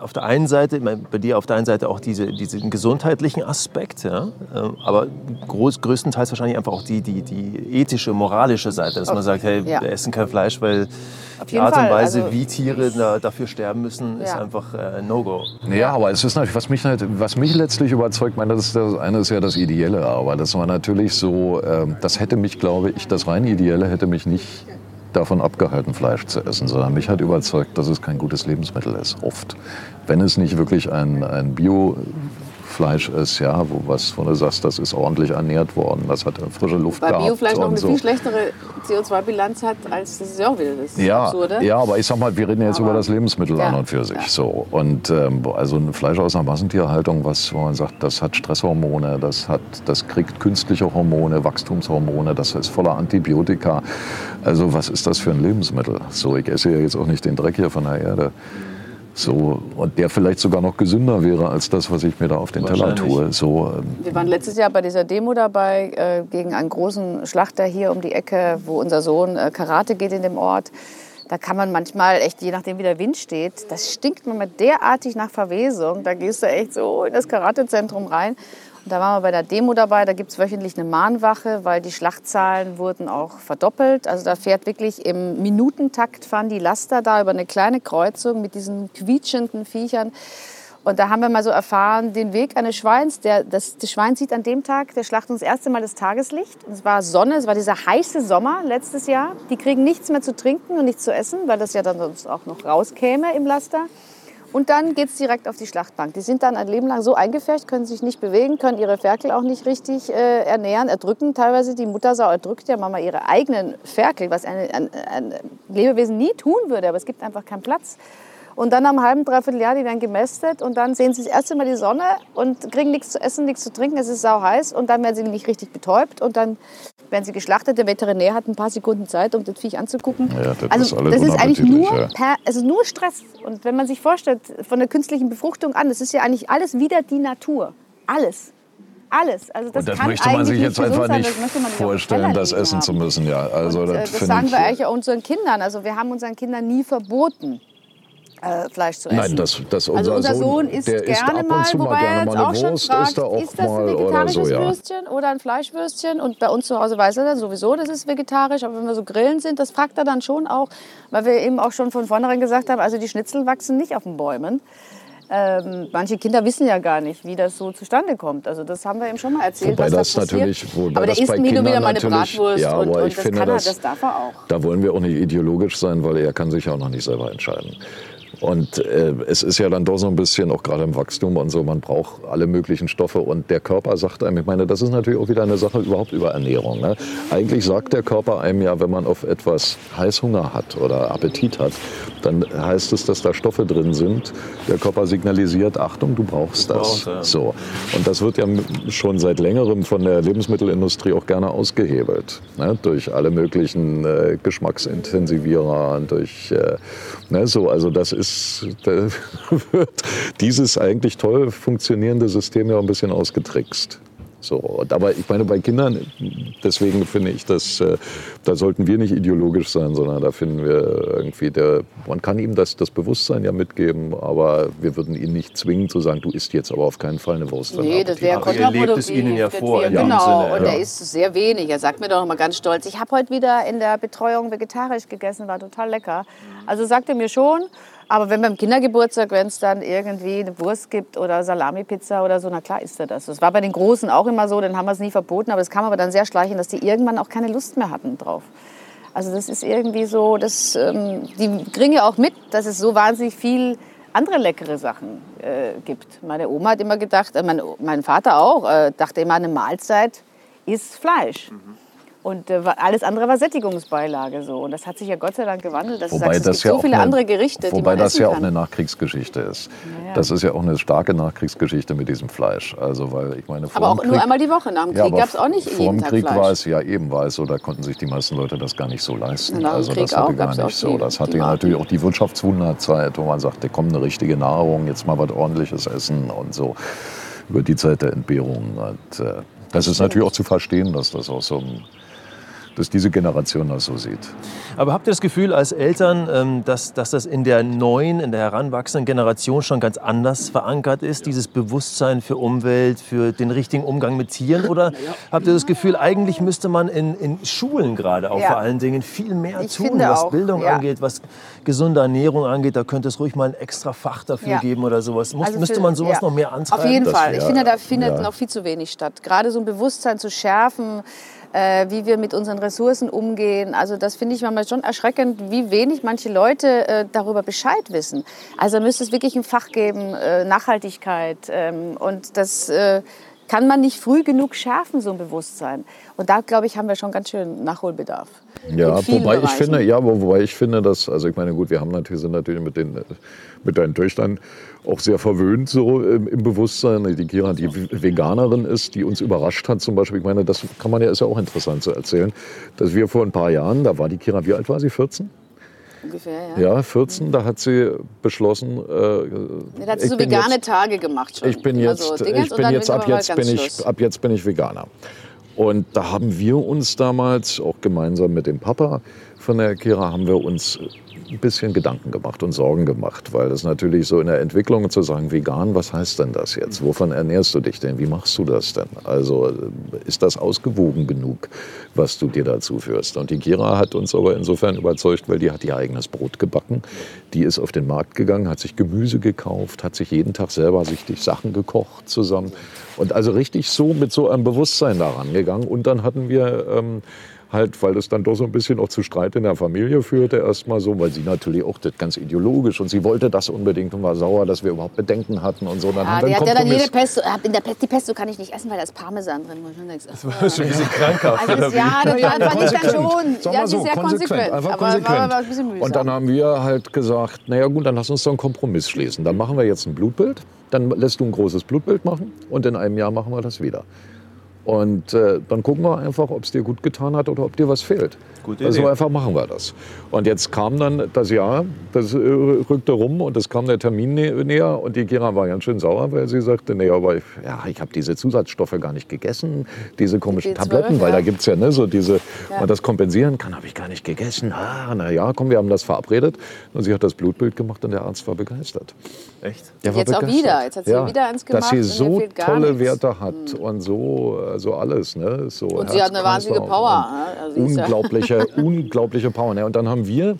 auf der einen Seite, ich meine, bei dir auf der einen Seite auch diese, diesen gesundheitlichen Aspekt, ja? ähm, aber groß, größtenteils wahrscheinlich einfach auch die, die, die ethische, moralische Seite, dass man sagt, hey, Ja. wir essen kein Fleisch, weil Auf die Art und Fall, Weise, also- wie Tiere da, dafür sterben müssen, ist Ja. einfach äh, No-Go. Ja, aber es ist natürlich, was mich, halt- was mich letztlich überzeugt, meine, das, ist das eine ist ja das Ideelle, aber das war natürlich so, ähm, das hätte mich, glaube ich, das rein Ideelle hätte mich nicht davon abgehalten, Fleisch zu essen, sondern mich hat überzeugt, dass es kein gutes Lebensmittel ist, oft. Wenn es nicht wirklich ein, ein Biofleisch ist, ja, wo was, wo du sagst, das ist ordentlich ernährt worden, das hat frische Luft Weil gehabt. Biofleisch noch eine so. viel schlechtere CO2-Bilanz hat, als das ist ja auch wieder das Ja, Absurde. ja, aber ich sag mal, wir reden jetzt Aber- über das Lebensmittel Ja, an und für sich. ja. So. Und ähm, also ein Fleisch aus einer Massentierhaltung, was wo man sagt, das hat Stresshormone, das, hat, das kriegt künstliche Hormone, Wachstumshormone, das ist voller Antibiotika. Also was ist das für ein Lebensmittel? So, ich esse ja jetzt auch nicht den Dreck hier von der Erde. So, und der vielleicht sogar noch gesünder wäre als das, was ich mir da auf den Teller tue. So, ähm, Wir waren letztes Jahr bei dieser Demo dabei äh, gegen einen großen Schlachter hier um die Ecke, wo unser Sohn äh, Karate geht in dem Ort. Da kann man manchmal echt, je nachdem wie der Wind steht, das stinkt manchmal derartig nach Verwesung. Da gehst du echt so in das Karatezentrum rein. Da waren wir bei der Demo dabei. Da gibt es wöchentlich eine Mahnwache, weil die Schlachtzahlen wurden auch verdoppelt. Also da fährt wirklich im Minutentakt fahren die Laster da über eine kleine Kreuzung mit diesen quietschenden Viechern. Und da haben wir mal so erfahren, den Weg eines Schweins. Der, das, das Schwein sieht an dem Tag der Schlachtung das erste Mal das Tageslicht. Es war Sonne, es war dieser heiße Sommer letztes Jahr. Die kriegen nichts mehr zu trinken und nichts zu essen, weil das ja dann sonst auch noch rauskäme im Laster. Und dann geht es direkt auf die Schlachtbank. Die sind dann ein Leben lang so eingefärbt, können sich nicht bewegen, können ihre Ferkel auch nicht richtig äh, ernähren, erdrücken teilweise. Die Muttersau erdrückt ja manchmal ihre eigenen Ferkel, was eine, ein, ein Lebewesen nie tun würde, aber es gibt einfach keinen Platz. Und dann am halben, dreiviertel Jahr, die werden gemästet und dann sehen sie das erste Mal die Sonne und kriegen nichts zu essen, nichts zu trinken, es ist sau heiß und dann werden sie nicht richtig betäubt und dann werden sie geschlachtet. Der Veterinär hat ein paar Sekunden Zeit, um das Viech anzugucken. Ja, das also ist das ist eigentlich nur, ja. per, ist nur Stress. Und wenn man sich vorstellt, von der künstlichen Befruchtung an, das ist ja eigentlich alles wieder die Natur. Alles. Alles. Also das und das kann möchte man sich jetzt einfach sein, nicht das vorstellen, das essen zu haben. müssen. Ja, also Und, äh, das, das sagen wir eigentlich auch unseren Kindern. Also wir haben unseren Kindern nie verboten, äh, Fleisch zu essen. Nein, das, das unser, also unser Sohn isst der isst gerne ab mal, mal wobei er gerne jetzt mal auch eine schon Wurst, fragt, isst er auch ist das ein oder vegetarisches so, ja. Würstchen oder ein Fleischwürstchen? Und bei uns zu Hause weiß er dann sowieso, das ist vegetarisch. Aber wenn wir so grillen sind, das fragt er dann schon auch, weil wir eben auch schon von vornherein gesagt haben, also die Schnitzel wachsen nicht auf den Bäumen. Ähm, manche Kinder wissen ja gar nicht, wie das so zustande kommt. Also das haben wir ihm schon mal erzählt, Wobei da das passiert. natürlich, wobei aber der isst mir nur wieder Kindern mal eine natürlich- Bratwurst ja, und, und ich das finde, kann er, das- das darf er auch. Da wollen wir auch nicht ideologisch sein, weil er kann sich ja auch noch nicht selber entscheiden. Und äh, es ist ja dann doch so ein bisschen, auch gerade im Wachstum und so, man braucht alle möglichen Stoffe. Und der Körper sagt einem, ich meine, das ist natürlich auch wieder eine Sache überhaupt über Ernährung. Ne? Eigentlich sagt der Körper einem ja, wenn man auf etwas Heißhunger hat oder Appetit hat, dann heißt es, dass da Stoffe drin sind. Der Körper signalisiert, Achtung, du brauchst das. brauchst, ja. So. Und das wird ja schon seit längerem von der Lebensmittelindustrie auch gerne ausgehebelt. Ne? Durch alle möglichen äh, Geschmacksintensivierer, durch äh, ne, so. Also das ist, da wird dieses eigentlich toll funktionierende System ja ein bisschen ausgetrickst. So, und aber ich meine, bei Kindern, deswegen finde ich, dass äh, da sollten wir nicht ideologisch sein, sondern da finden wir irgendwie, der, man kann ihm das, das Bewusstsein ja mitgeben, aber wir würden ihn nicht zwingen zu sagen, du isst jetzt aber auf keinen Fall eine Wurst. Nee, das wäre kontraproduktiv. lebt es ihnen ja vor in dem Genau, Sinne, und ja. er isst sehr wenig. Er sagt mir doch noch mal ganz stolz, ich habe heute wieder in der Betreuung vegetarisch gegessen, war total lecker. Also sagt er mir schon, aber wenn beim Kindergeburtstag, wenn es dann irgendwie eine Wurst gibt oder Salami-Pizza oder so, na klar isst er das. Das war bei den Großen auch immer so, dann haben wir es nie verboten, aber es kam aber dann sehr schleichend, dass die irgendwann auch keine Lust mehr hatten drauf. Also das ist irgendwie so, das, ähm, die kriegen ja auch mit, dass es so wahnsinnig viel andere leckere Sachen äh, gibt. Meine Oma hat immer gedacht, äh, mein, mein Vater auch, äh, dachte immer, eine Mahlzeit ist Fleisch. Und äh, alles andere war Sättigungsbeilage so. Und das hat sich ja Gott sei Dank gewandelt. Dass du sagst, es gibt so auch viele eine- andere Gerichte, wobei das ja auch eine Nachkriegsgeschichte ist. Ja, ja. Das ist ja auch eine starke Nachkriegsgeschichte mit diesem Fleisch. Also weil ich meine, vor aber dem auch nur Krieg- einmal die Woche. Nach dem Ja, Krieg aber gab es auch nicht vor jeden dem Tag Krieg Fleisch. war es ja eben war es so, da konnten sich die meisten Leute das gar nicht so leisten. Nach dem also Krieg das hatte auch gar nicht so. die- Das hatte natürlich auch die Wirtschaftswunderzeit, wo man sagte, komm eine richtige Nahrung, jetzt mal was ordentliches essen und so über die Zeit der Entbehrung. Und, äh, das ist natürlich auch zu verstehen, dass das auch so ein, dass diese Generation das so sieht. Aber habt ihr das Gefühl als Eltern, ähm, dass, dass das in der neuen, in der heranwachsenden Generation schon ganz anders verankert ist, dieses Bewusstsein für Umwelt, für den richtigen Umgang mit Tieren? Oder habt ihr das Gefühl, eigentlich müsste man in, in Schulen gerade auch Ja. vor allen Dingen viel mehr Ich tun, was auch, Bildung ja. angeht, was gesunde Ernährung angeht? Da könnte es ruhig mal ein extra Fach dafür Ja. geben oder sowas. Muss, Also müsste man sowas ja. noch mehr antreiben? Auf jeden Fall. Ich finde, da findet ja. noch viel zu wenig statt. Gerade so ein Bewusstsein zu schärfen. Äh, wie wir mit unseren Ressourcen umgehen. Also das finde ich manchmal schon erschreckend, wie wenig manche Leute äh, darüber Bescheid wissen. Also müsste es wirklich ein Fach geben, äh, Nachhaltigkeit. Ähm, und das äh, kann man nicht früh genug schärfen, so ein Bewusstsein. Und da, glaube ich, haben wir schon ganz schön Nachholbedarf. Ja, wobei ich Bereichen. finde, ja, wo- wobei ich finde, dass, also ich meine, gut, wir haben natürlich, sind natürlich mit, den, mit deinen Töchtern auch sehr verwöhnt so im, im Bewusstsein. Die Kira, die Veganerin ist, die uns überrascht hat zum Beispiel. Ich meine, das kann man ja, ist ja auch interessant zu erzählen, dass wir vor ein paar Jahren, da war die Kira, wie alt war sie? 14? Ungefähr, ja. Ja, 14, da hat sie beschlossen, äh, Da hat sie so vegane jetzt- Tage gemacht schon. ich bin Immer jetzt, so ich bin jetzt ab jetzt bin ich, ab jetzt bin ich Veganer. Und da haben wir uns damals auch gemeinsam mit dem Papa von der Kira haben wir uns ein bisschen Gedanken gemacht und Sorgen gemacht, weil das natürlich so in der Entwicklung zu sagen, vegan, was heißt denn das jetzt? Wovon ernährst du dich denn? Wie machst du das denn? Also äh, ist das ausgewogen genug, was du dir dazu führst? Und die Kira hat uns aber insofern überzeugt, weil die hat ihr eigenes Brot gebacken. Die ist auf den Markt gegangen, hat sich Gemüse gekauft, hat sich jeden Tag selber sich die Sachen gekocht zusammen. Und also richtig so mit so einem Bewusstsein daran gegangen. Und dann hatten wir ähm, halt, weil das dann doch so ein bisschen auch zu Streit in der Familie führte, erstmal so, weil sie natürlich auch das ganz ideologisch und sie wollte das unbedingt und war sauer, dass wir überhaupt Bedenken hatten und so. Dann Ja, haben wir die hat ja dann jede. Pesto. äh, In der Pesto, die Pesto kann ich nicht essen, weil da ist Parmesan drin. Denke, Das war schon ein bisschen krankhaft. also das, ja, das Ja, fand ich dann konsequent. schon. Sagen Ja, so, ist sehr konsequent. Einfach aber konsequent. War, war ein bisschen mühsam. und dann haben wir halt gesagt, naja gut, dann lass uns doch einen Kompromiss schließen. Dann machen wir jetzt ein Blutbild, dann lässt du ein großes Blutbild machen und in einem Jahr machen wir das wieder. Und äh, dann gucken wir einfach, ob es dir gut getan hat oder ob dir was fehlt. Gute also Idee. einfach machen wir das. Und jetzt kam dann das Jahr, das äh, rückte rum und es kam der Termin nä näher und die Kira war ganz schön sauer, weil sie sagte, nee, aber ich, ja, ich habe diese Zusatzstoffe gar nicht gegessen, diese komischen B12, Tabletten, weil ja. da gibt es ja ne, so diese, Ja. man das kompensieren kann, habe ich gar nicht gegessen. Ah, na ja, komm, wir haben das verabredet. Und sie hat das Blutbild gemacht und der Arzt war begeistert. Echt? Der war Jetzt auch begeistert. wieder. Jetzt hat sie wieder eins Dass gemacht sie und ihr so tolle nichts. Werte hat und so, so alles. Ne? So Und sie hat eine wahnsinnige Power, ne? Also ja- unglaubliche, unglaubliche Power. Ne? Und dann haben wir.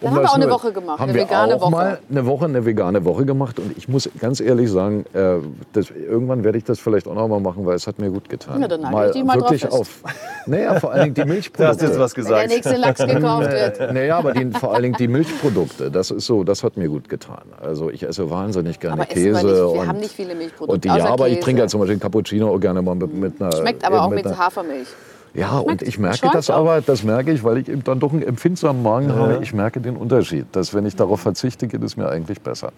Dann haben wir auch eine nur- Woche gemacht, Haben eine wir vegane auch Woche. mal eine Woche, eine vegane Woche gemacht. Und ich muss ganz ehrlich sagen, äh, das, irgendwann werde ich das vielleicht auch noch mal machen, weil es hat mir gut getan. Ja, dann halte ich dich mal drauf wirklich fest. auf. Naja, vor allen Dingen die Da Milchprodukte. hast du jetzt was Wenn der gesagt. nächste Lachs gekauft wird. Naja, aber die, vor allen Dingen die Milchprodukte, das ist so, das hat mir gut getan. Also ich esse wahnsinnig gerne Aber essen wir Käse. nicht. Wir und, haben nicht viele Milchprodukte, Und die, außer ja, aber ich Käse. trinke ja zum Beispiel Cappuccino auch gerne mal mit, mit einer. Schmeckt aber auch mit einer- Hafermilch. Ja, und ich merke das auch. aber, das merke ich, weil ich eben dann doch einen empfindsamen Magen habe. Ich merke den Unterschied, dass wenn ich darauf verzichte, geht es mir eigentlich besser.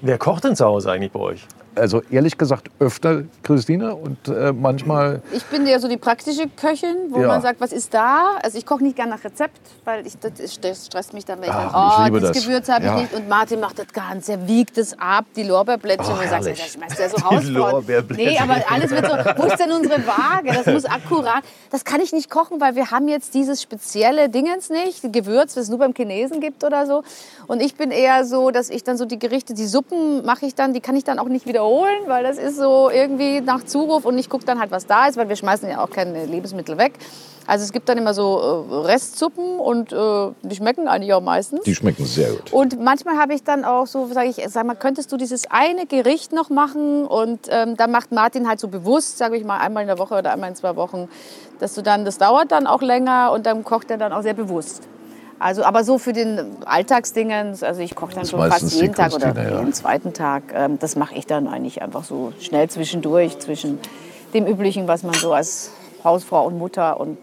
Wer kocht denn zu Hause eigentlich bei euch? Also ehrlich gesagt öfter Christine und äh, manchmal Ich bin ja so die praktische Köchin, wo Ja. man sagt, was ist da? Also ich koche nicht gern nach Rezept, weil ich, das, stresst mich dann, wenn ich Ach, dann, ich oh, liebe das, das. Gewürz habe ich Ja. nicht. Und Martin macht das ganz, er wiegt es ab, die Lorbeerblättchen. Oh, und sagt, das schmeißt ja so raus. Nee, aber alles wird so, wo ist denn unsere Waage? Das muss akkurat. Das kann ich nicht kochen, weil wir haben jetzt dieses spezielle Dingens nicht, Gewürz, das es nur beim Chinesen gibt oder so. Und ich bin eher so, dass ich dann so die Gerichte, die Suppen mache ich dann, die kann ich dann auch nicht wiederholen, weil das ist so irgendwie nach Zuruf und ich gucke dann halt, was da ist, weil wir schmeißen ja auch keine Lebensmittel weg. Also es gibt dann immer so äh, Restsuppen und äh, die schmecken eigentlich auch meistens. die schmecken sehr gut. Und manchmal habe ich dann auch so, sage ich, sag mal, könntest du dieses eine Gericht noch machen? Und ähm, da macht Martin halt so bewusst, sage ich mal, einmal in der Woche oder einmal in zwei Wochen, dass du dann, das dauert dann auch länger und dann kocht er dann auch sehr bewusst. Also, aber so für den Alltagsdingens, also ich koche dann schon fast jeden Tag oder Christine, ja. jeden zweiten Tag. Ähm, das mache ich dann eigentlich einfach so schnell zwischendurch, zwischen dem Üblichen, was man so als Hausfrau und Mutter und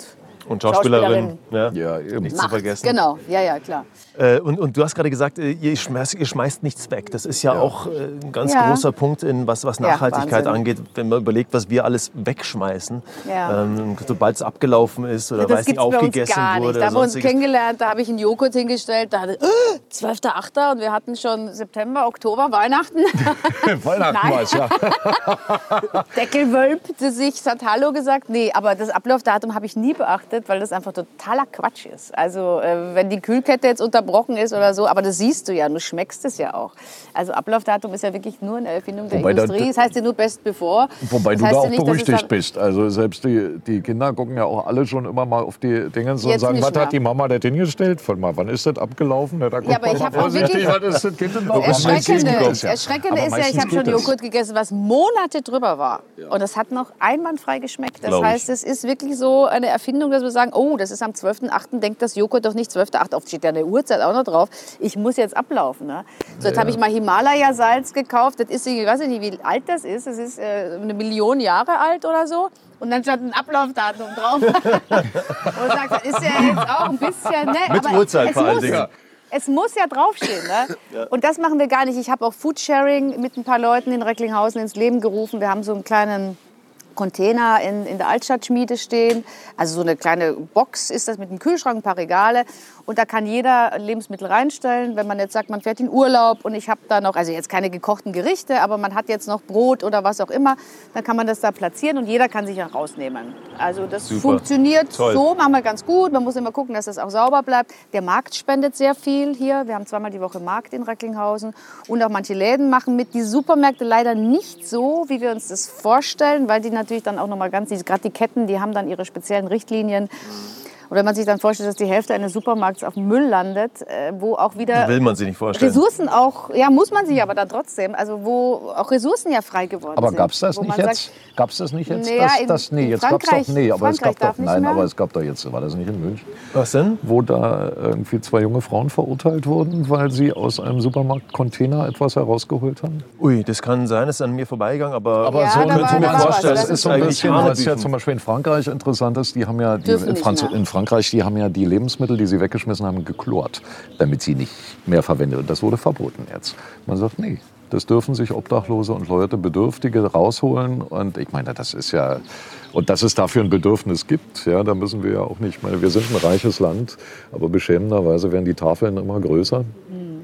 Und Schauspielerin. Schauspielerin. Ja. Ja, eben. Nichts zu vergessen. Genau, ja, ja, klar. Äh, und, und du hast gerade gesagt, äh, ihr schmeißt, ihr schmeißt nichts weg. Das ist ja, auch äh, ein ganz Ja. großer Punkt, in was, was Ja, Nachhaltigkeit angeht, wenn man überlegt, was wir alles wegschmeißen. Ja. Ähm, Sobald es abgelaufen ist oder weiß nicht, aufgegessen gar nicht. wurde. Da haben wir uns kennengelernt, da habe ich einen Joghurt hingestellt, da hatte äh, 12.8. und wir hatten schon September, Oktober, Weihnachten. Weihnachten Nein. war es, ja. Deckel wölbte sich, es hat Hallo gesagt. Nee, aber das Ablaufdatum habe ich nie beachtet. Verarbeitet, weil das einfach totaler Quatsch ist. Also äh, wenn die Kühlkette jetzt unterbrochen ist oder so, aber das siehst du ja, du schmeckst es ja auch. Also Ablaufdatum ist ja wirklich nur eine Erfindung der Wobei da- Industrie. Das heißt ja nur best bevor. Wobei das du da ja auch nicht, berüchtigt bist. Also selbst die, die Kinder gucken ja auch alle schon immer mal auf die Dinge und Jetzt sagen, was mehr. hat die Mama das hingestellt? Von mal, wann ist das abgelaufen? Ja, da guckt aber man ich mal hab auch wirklich- was ist das? Das Erschreckende, das ja. Erschreckende ist ja, ich habe schon das. Joghurt gegessen, was Monate drüber war. Und das hat noch einwandfrei geschmeckt. Das Glaub ich. heißt, es ist wirklich so eine Erfindung, dass sagen, oh, das ist am 12.8., denkt das Joghurt doch nicht 12.8., oft steht ja eine Uhrzeit auch noch drauf. Ich muss jetzt ablaufen. Ne? So, jetzt habe ich mal Himalaya-Salz gekauft. Das ist, ich weiß nicht, wie alt das ist. Das ist äh, eine Million Jahre alt oder so. Und dann stand ein Ablaufdatum drauf. Und ich sag, das ist ja jetzt auch ein bisschen... Ne? Mit aber Uhrzeit vor allen. Dingen. Es muss ja draufstehen. Ne? Und das machen wir gar nicht. Ich habe auch Foodsharing mit ein paar Leuten in Recklinghausen ins Leben gerufen. Wir haben so einen kleinen Container in, in der Altstadtschmiede stehen. Also so eine kleine Box ist das mit einem Kühlschrank, ein paar Regale. Und da kann jeder Lebensmittel reinstellen. Wenn man jetzt sagt, man fährt in Urlaub und ich habe da noch, also jetzt keine gekochten Gerichte, aber man hat jetzt noch Brot oder was auch immer, dann kann man das da platzieren und jeder kann sich auch rausnehmen. Also das Super. funktioniert Toll. so, machen wir ganz gut. Man muss immer gucken, dass das auch sauber bleibt. Der Markt spendet sehr viel hier. Wir haben zweimal die Woche Markt in Recklinghausen. Und auch manche Läden machen mit. Die Supermärkte leider nicht so, wie wir uns das vorstellen, weil die natürlich dann auch noch mal ganz, gerade die Ketten, die haben dann ihre speziellen Richtlinien. Und wenn man sich dann vorstellt, dass die Hälfte eines Supermarkts auf dem Müll landet, äh, wo auch wieder Will man sich nicht vorstellen. Ressourcen auch, ja, muss man sich aber dann trotzdem, also wo auch Ressourcen ja frei geworden Aber sind. gab es das nicht jetzt? Gab es das nicht jetzt? Naja, das, in- das, nee, jetzt gab es Frankreich- doch, nee, aber es gab doch, nein, aber es gab doch jetzt, war das nicht in München? Was denn? Wo da irgendwie zwei junge Frauen verurteilt wurden, weil sie aus einem Supermarktcontainer etwas herausgeholt haben? Ui, das kann sein, das ist an mir vorbeigegangen, aber, Aber Ja, so da könnte da war sich was. das, Das ist so ein bisschen, was ja zum Beispiel in Frankreich interessant ist, die haben ja die, in, Franz in Frankreich, die haben ja die Lebensmittel, die sie weggeschmissen haben, geklort, damit sie nicht mehr verwendet. Und das wurde verboten jetzt. Man sagt, nee. Das dürfen sich Obdachlose und Leute, Bedürftige rausholen. Und ich meine, das ist ja, und dass es dafür ein Bedürfnis gibt, ja, da müssen wir ja auch nicht, ich meine, wir sind ein reiches Land, aber beschämenderweise werden die Tafeln immer größer,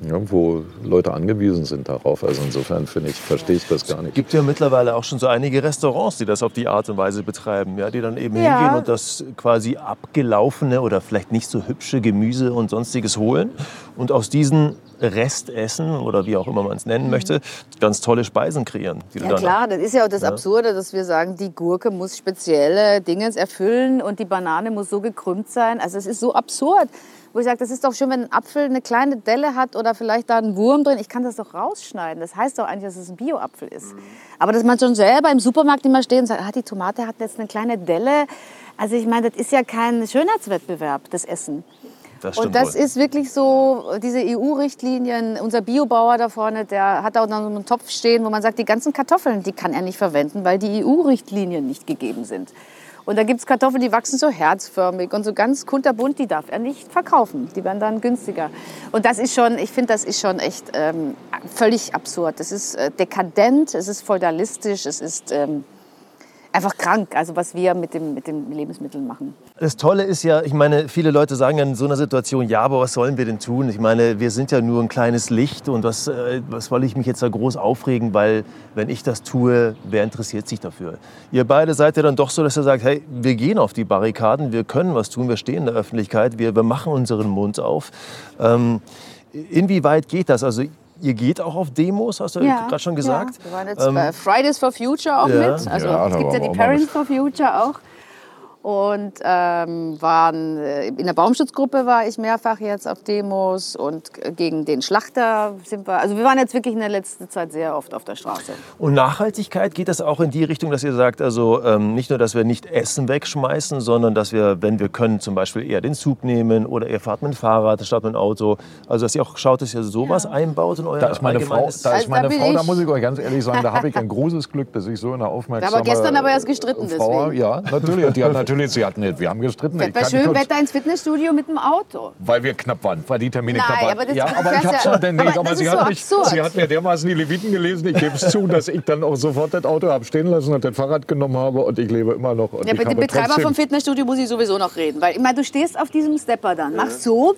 ja, wo Leute angewiesen sind darauf. Also insofern finde ich, verstehe ich das gar nicht. gibt ja mittlerweile auch schon so einige Restaurants, die das auf die Art und Weise betreiben, ja, die dann eben Ja. hingehen und das quasi abgelaufene oder vielleicht nicht so hübsche Gemüse und sonstiges holen und aus diesen Restessen oder wie auch immer man es nennen möchte, ganz tolle Speisen kreieren. Die du Ja dann- klar, das ist ja auch das Absurde, dass wir sagen, die Gurke muss spezielle Dinge erfüllen und die Banane muss so gekrümmt sein. Also es ist so absurd. Wo ich sage, das ist doch schön, wenn ein Apfel eine kleine Delle hat oder vielleicht da ein Wurm drin. Ich kann das doch rausschneiden. Das heißt doch eigentlich, dass es ein Bio-Apfel ist. Aber dass man schon selber im Supermarkt immer steht und sagt, ah, die Tomate hat jetzt eine kleine Delle. Also ich meine, das ist ja kein Schönheitswettbewerb, das Essen. Das Und das wohl. ist wirklich so, diese EU-Richtlinien, unser Biobauer da vorne, der hat auch noch so einen Topf stehen, wo man sagt, die ganzen Kartoffeln, die kann er nicht verwenden, weil die EU-Richtlinien nicht gegeben sind. Und da gibt es Kartoffeln, die wachsen so herzförmig und so ganz kunterbunt, die darf er nicht verkaufen. Die werden dann günstiger. Und das ist schon, ich finde, das ist schon echt ähm, völlig absurd. Das ist äh, dekadent, es ist feudalistisch, es ist ähm, einfach krank, also was wir mit, dem, mit den Lebensmitteln machen. Das Tolle ist ja, ich meine, viele Leute sagen in so einer Situation, ja, aber was sollen wir denn tun? Ich meine, wir sind ja nur ein kleines Licht und was, äh, was soll ich mich jetzt da groß aufregen, weil wenn ich das tue, wer interessiert sich dafür? Ihr beide seid ja dann doch so, dass ihr sagt, hey, wir gehen auf die Barrikaden, wir können was tun, wir stehen in der Öffentlichkeit, wir, wir machen unseren Mund auf. Ähm, inwieweit geht das? Also ihr geht auch auf Demos, hast du gerade schon gesagt? Ja. Wir waren jetzt Ähm, bei Fridays for Future auch ja. mit. Also Ja, es gibt ja die Parents for Future auch. Und ähm, waren äh, in der Baumschutzgruppe war ich mehrfach jetzt auf Demos und gegen den Schlachter sind wir. Also wir waren jetzt wirklich in der letzten Zeit sehr oft auf der Straße. Und Nachhaltigkeit geht das auch in die Richtung, dass ihr sagt, also ähm, nicht nur, dass wir nicht Essen wegschmeißen, sondern dass wir, wenn wir können, zum Beispiel eher den Zug nehmen oder ihr fahrt mit dem Fahrrad statt mit dem Auto. Also dass ihr auch schaut, dass ihr sowas einbaut in euer Da ist meine Frau, da Also ist meine da bin Frau, da muss ich euch ganz ehrlich sagen, da habe ich ein großes Glück, dass ich so eine aufmerksame Aber gestern aber erst gestritten Frau, deswegen. Ja, natürlich. Die hat natürlich, sie hat nicht, wir haben gestritten. Bei Ich kann schönem Wetter ins Fitnessstudio mit dem Auto. Weil wir knapp waren, weil die Termine Nein, knapp waren. aber das- ja, aber ich habe ja- schon den aber aber, sie, hat so mich, sie hat mir dermaßen die Leviten gelesen. Ich gebe es zu, dass ich dann auch sofort das Auto habe stehen lassen und das Fahrrad genommen habe und ich lebe immer noch. Und Ja, mit dem Betreiber vom Fitnessstudio muss ich sowieso noch reden. Weil ich meine, du stehst auf diesem Stepper dann, machst so,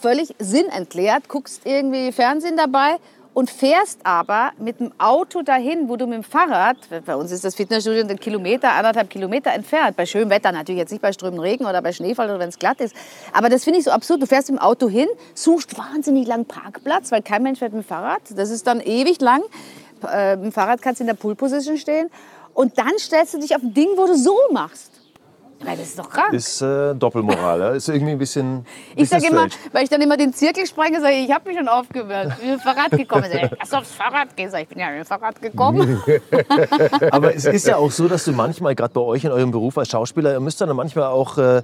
völlig sinnentleert, guckst irgendwie Fernsehen dabei und fährst aber mit dem Auto dahin, wo du mit dem Fahrrad, bei uns ist das Fitnessstudio einen Kilometer, anderthalb Kilometer entfernt, bei schönem Wetter natürlich jetzt nicht bei strömendem Regen oder bei Schneefall oder wenn es glatt ist, aber das finde ich so absurd, du fährst mit dem Auto hin, suchst wahnsinnig lang Parkplatz, weil kein Mensch fährt mit dem Fahrrad, das ist dann ewig lang, äh, mit dem Fahrrad kannst du in der Pool-Position stehen. Und dann stellst du dich auf ein Ding, wo du so machst. Weil das ist doch krank. Ist äh, Doppelmoral. ja. Ist irgendwie ein bisschen. Ich sage immer, weil ich dann immer den Zirkel sprenge, sage ich, ich habe mich schon aufgewärmt. Ich bin mit dem Fahrrad gekommen. Sag ich, Lass aufs Fahrrad gehen. Sag ich bin ja mit dem Fahrrad gekommen. Aber es ist ja auch so, dass du manchmal, gerade bei euch in eurem Beruf als Schauspieler, ihr müsst dann manchmal auch, äh,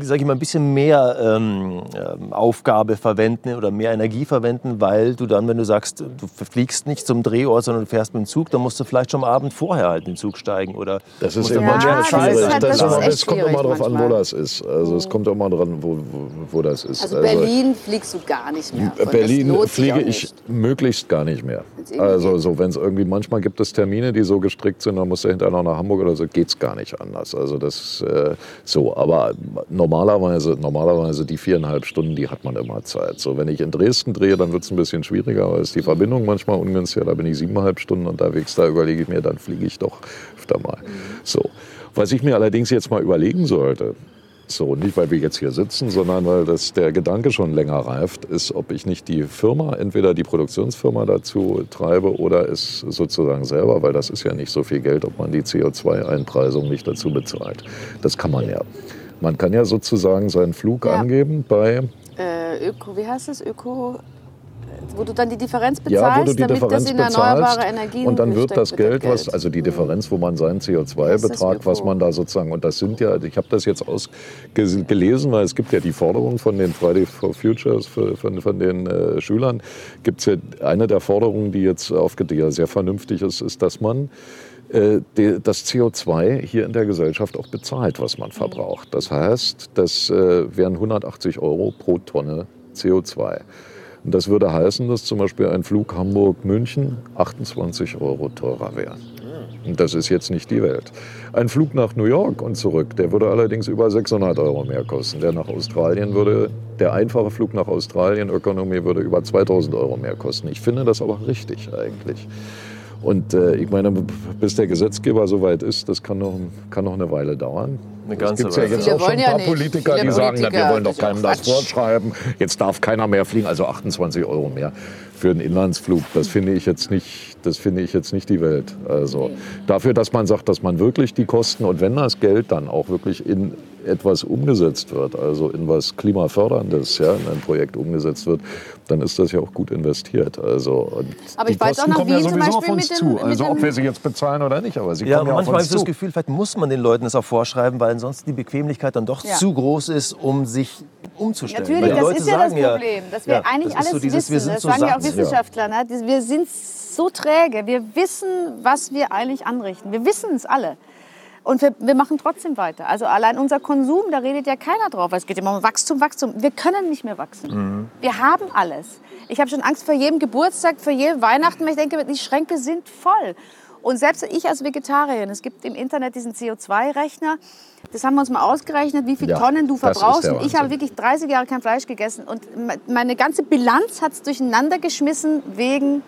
sag ich mal, ein bisschen mehr ähm, ähm, Aufgabe verwenden oder mehr Energie verwenden, weil du dann, wenn du sagst, du fliegst nicht zum Drehort, sondern du fährst mit dem Zug, dann musst du vielleicht schon am Abend vorher halt in den Zug steigen. Oder Das ist immer Ja, mehr das halt- das echt es kommt immer schwierig darauf an, wo das ist. Also es kommt immer dran, wo, wo, wo das ist. Also Berlin fliegst du gar nicht mehr. Das Berlin fliege ich möglichst gar nicht mehr. Also geht. so, wenn es irgendwie manchmal gibt es Termine, die so gestrickt sind, dann musst du hinterher noch nach Hamburg oder so, geht's gar nicht anders. Also das äh, so, aber normalerweise normalerweise die viereinhalb Stunden, die hat man immer Zeit. So, wenn ich in Dresden drehe, dann wird es ein bisschen schwieriger, weil ist die Verbindung manchmal ungünstiger. Da bin ich siebeneinhalb Stunden unterwegs. Da überlege ich mir, dann fliege ich doch öfter mal. So, was ich mir allerdings jetzt mal überlegen sollte. So, nicht weil wir jetzt hier sitzen, sondern weil das, der Gedanke schon länger reift, ist, ob ich nicht die Firma, entweder die Produktionsfirma dazu treibe oder es sozusagen selber, weil das ist ja nicht so viel Geld, ob man die CO2-Einpreisung nicht dazu bezahlt. Das kann man ja. Man kann ja sozusagen seinen Flug Ja. angeben bei Äh, Öko, wie heißt es? Öko, wo du dann die Differenz ja, wo bezahlst, du die damit Differenz das in erneuerbare bezahlst und dann wird das Geld, was, also die Differenz, wo man seinen Das ist CO2-Betrag, was man da sozusagen, und das sind ja, ich habe das jetzt ausgelesen, weil es gibt ja die Forderung von den Friday for Futures, von, von den äh, Schülern, gibt es ja eine der Forderungen, die jetzt aufge, die ja sehr vernünftig ist, ist, dass man äh, das CO2 hier in der Gesellschaft auch bezahlt, was man verbraucht. Das heißt, das äh, wären 180 Euro pro Tonne CO2. Und das würde heißen, dass zum Beispiel ein Flug Hamburg-München 28 Euro teurer wäre. Und das ist jetzt nicht die Welt. Ein Flug nach New York und zurück, der würde allerdings über 600 Euro mehr kosten. Der nach Australien würde, der einfache Flug nach Australien, Ökonomie, würde über 2000 Euro mehr kosten. Ich finde das aber richtig eigentlich. Und äh, ich meine, bis der Gesetzgeber soweit ist, das kann noch, kann noch eine Weile dauern. Eine Es ganze gibt ja jetzt Viele auch schon ein ja paar nicht. Politiker, Viele die sagen, na, wir Politiker, wollen doch ja keinem das vorschreiben. Jetzt darf keiner mehr fliegen, also 28 Euro mehr für einen Inlandsflug. Das finde ich jetzt nicht, das finde ich jetzt nicht die Welt. Also dafür, dass man sagt, dass man wirklich die Kosten und wenn das Geld dann auch wirklich in etwas umgesetzt wird, also in was klimaförderndes, ja, in ein Projekt umgesetzt wird, dann ist das ja auch gut investiert. Also und Aber die ich weiß auch Kosten nach kommen ja zum sowieso Beispiel auf uns mit zu. dem- mit Also ob wir sie jetzt bezahlen oder nicht, aber sie Ja, kommen ja auf manchmal habe uns ich so das zu. Gefühl, vielleicht muss man den Leuten das auch vorschreiben, weil ansonsten die Bequemlichkeit dann doch Ja. zu groß ist, um sich umzustellen. Natürlich, weil die das Leute ist ja das Problem, dass wir ja, eigentlich das ist alles so dieses, wissen. Wir sind das so sagen ja auch. Wissenschaftler. Ne? Wir sind so träge. Wir wissen, was wir eigentlich anrichten. Wir wissen es alle. Und wir, wir machen trotzdem weiter. Also allein unser Konsum, da redet ja keiner drauf. Es geht immer um Wachstum, Wachstum. Wir können nicht mehr wachsen. Wir haben alles. Ich habe schon Angst vor jedem Geburtstag, vor jedem Weihnachten, weil ich denke, die Schränke sind voll. Und selbst ich als Vegetarierin, es gibt im Internet diesen CO2-Rechner, das haben wir uns mal ausgerechnet, wie viele Ja, Tonnen du verbrauchst. Und ich habe wirklich 30 Jahre kein Fleisch gegessen. Und me- meine ganze Bilanz hat es durcheinander geschmissen wegen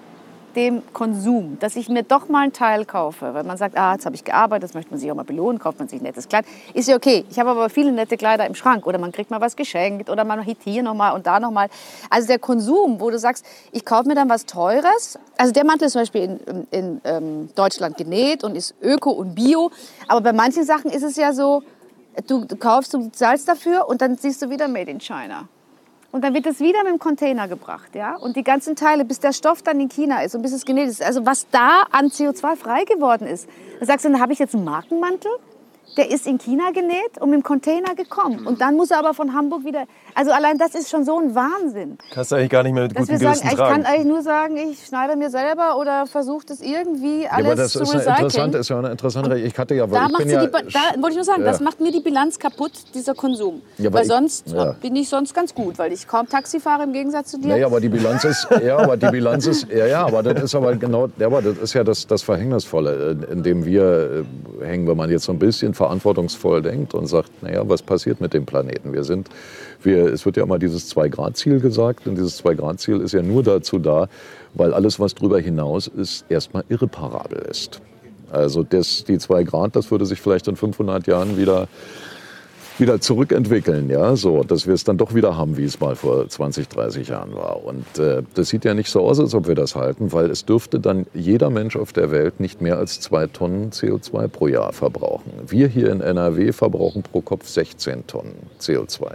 dem Konsum, dass ich mir doch mal einen Teil kaufe. Weil man sagt, ah, jetzt habe ich gearbeitet, das möchte man sich auch mal belohnen, kauft man sich ein nettes Kleid. Ist ja okay. Ich habe aber viele nette Kleider im Schrank. Oder man kriegt mal was geschenkt oder man hit hier noch mal und da noch mal. Also der Konsum, wo du sagst, ich kaufe mir dann was Teures. Also der Mantel ist zum Beispiel in, in, in ähm, Deutschland genäht und ist öko und bio. Aber bei manchen Sachen ist es ja so, du, du kaufst, du zahlst dafür und dann siehst du wieder Made in China. Und dann wird es wieder mit dem Container gebracht, ja? Und die ganzen Teile, bis der Stoff dann in China ist und bis es genäht ist. Also was da an CO2 frei geworden ist. Da sagst du, dann habe ich jetzt einen Markenmantel, der ist in China genäht und mit dem Container gekommen. Und dann muss er aber von Hamburg wieder... Also allein das ist schon so ein Wahnsinn. Kannst du eigentlich gar nicht mehr mit gutem wir sagen, Gewissen ich kann eigentlich nur sagen, ich schneide mir selber oder versuche das irgendwie Ja, alles aber das zu ist eine recyceln. interessante, ist ja eine interessante. Ich hatte ja, Da, ich ja, da wollte ich nur sagen, Ja. das macht mir die Bilanz kaputt, dieser Konsum. Ja, weil ich- sonst ja. bin ich sonst ganz gut, weil ich kaum Taxi fahre im Gegensatz zu dir. Naja, aber die Bilanz ist, ja, aber die Bilanz ist, ja, ja, aber das ist aber genau, ja, aber das ist ja das, das Verhängnisvolle, in dem wir äh, hängen, wenn man jetzt so ein bisschen verantwortungsvoll denkt und sagt, naja, was passiert mit dem Planeten? Wir sind, wir es wird ja immer dieses Zwei-Grad-Ziel gesagt. Und dieses Zwei-Grad-Ziel ist ja nur dazu da, weil alles, was darüber hinaus ist, erstmal irreparabel ist. Also das, die zwei Grad, das würde sich vielleicht in 500 Jahren wieder wieder zurückentwickeln, ja, so, dass wir es dann doch wieder haben, wie es mal vor 20, 30 Jahren war. Und äh, das sieht ja nicht so aus, als ob wir das halten, weil es dürfte dann jeder Mensch auf der Welt nicht mehr als zwei Tonnen CO2 pro Jahr verbrauchen. Wir hier in NRW verbrauchen pro Kopf 16 Tonnen CO2.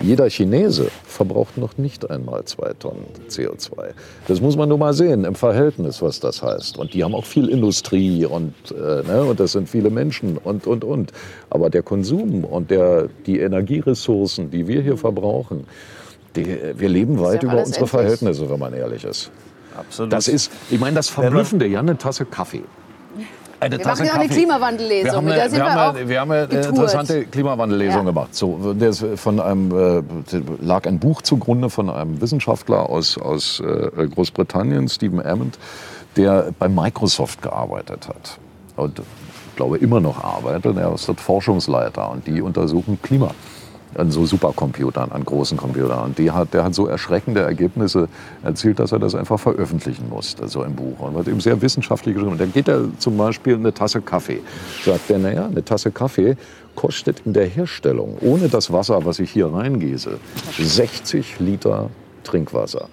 Jeder Chinese verbraucht noch nicht einmal zwei Tonnen CO2. Das muss man nur mal sehen im Verhältnis, was das heißt. Und die haben auch viel Industrie und, äh, ne, und das sind viele Menschen und, und, und. Aber der Konsum und der, die Energieressourcen, die wir hier verbrauchen, die, wir leben weit ja über unsere endlich. Verhältnisse, wenn man ehrlich ist. Absolut. Das ist, ich meine, das Verblüffende, ja, eine Tasse Kaffee. Eine wir Tasse machen ja eine Klimawandellesung. Wir haben eine, wir haben eine, wir haben eine interessante Klimawandellesung ja. gemacht. So, das von einem, äh, lag ein Buch zugrunde von einem Wissenschaftler aus, aus äh, Großbritannien, Stephen Ammond, der bei Microsoft gearbeitet hat. Und glaube, immer noch arbeitet. Er ist dort Forschungsleiter und die untersuchen Klima an so Supercomputern, an großen Computern. Und die hat, der hat so erschreckende Ergebnisse erzielt, dass er das einfach veröffentlichen musste, so im Buch. Und hat eben sehr wissenschaftlich geschrieben. Und dann geht er zum Beispiel eine Tasse Kaffee. Sagt er, naja, eine Tasse Kaffee kostet in der Herstellung, ohne das Wasser, was ich hier reingieße, 60 Liter Trinkwasser.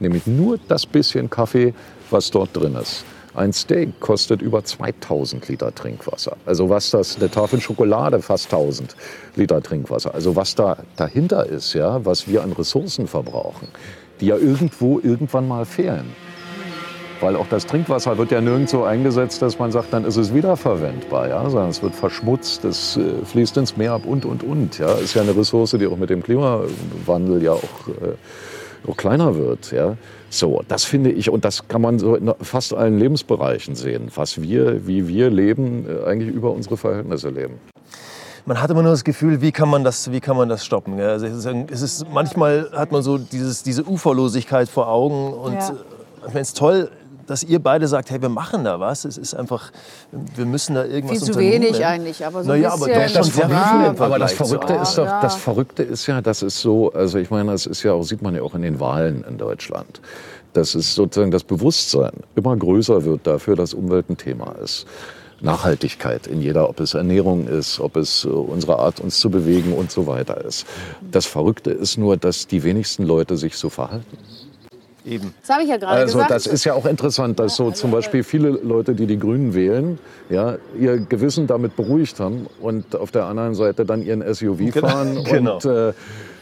Nämlich nur das bisschen Kaffee, was dort drin ist. Ein Steak kostet über 2000 Liter Trinkwasser. Also was das, eine Tafel Schokolade fast 1000 Liter Trinkwasser. Also was da dahinter ist, ja, was wir an Ressourcen verbrauchen, die ja irgendwo irgendwann mal fehlen. Weil auch das Trinkwasser wird ja nirgendwo eingesetzt, dass man sagt, dann ist es wiederverwendbar, ja, sondern es wird verschmutzt, es äh, fließt ins Meer ab und, und, und. Ja, ist ja eine Ressource, die auch mit dem Klimawandel ja auch, äh, auch kleiner wird, ja. So, das finde ich, und das kann man so in fast allen Lebensbereichen sehen, was wir, wie wir leben, äh, eigentlich über unsere Verhältnisse leben. Man hat immer nur das Gefühl, wie kann man das, wie kann man das stoppen? Also es ist, manchmal hat man so dieses, diese Uferlosigkeit vor Augen und ja. Ich meine, es ist toll, dass ihr beide sagt, hey, wir machen da was. Es ist einfach, wir müssen da irgendwas Viel zu wenig eigentlich, aber so naja, ein aber doch schon sehr viel Aber das Verrückte ist doch, ja. das Verrückte ist ja, das ist so, also ich meine, das ist ja auch, sieht man ja auch in den Wahlen in Deutschland dass es sozusagen das Bewusstsein immer größer wird dafür, dass Umwelt ein Thema ist. Nachhaltigkeit in jeder, ob es Ernährung ist, ob es äh, unsere Art, uns zu bewegen und so weiter ist. Das Verrückte ist nur, dass die wenigsten Leute sich so verhalten. Eben. Das habe ich ja gerade also, gesagt. Das ist ja auch interessant, dass so zum Beispiel viele Leute, die die Grünen wählen, ja, ihr Gewissen damit beruhigt haben und auf der anderen Seite dann ihren SUV genau. fahren genau. und äh,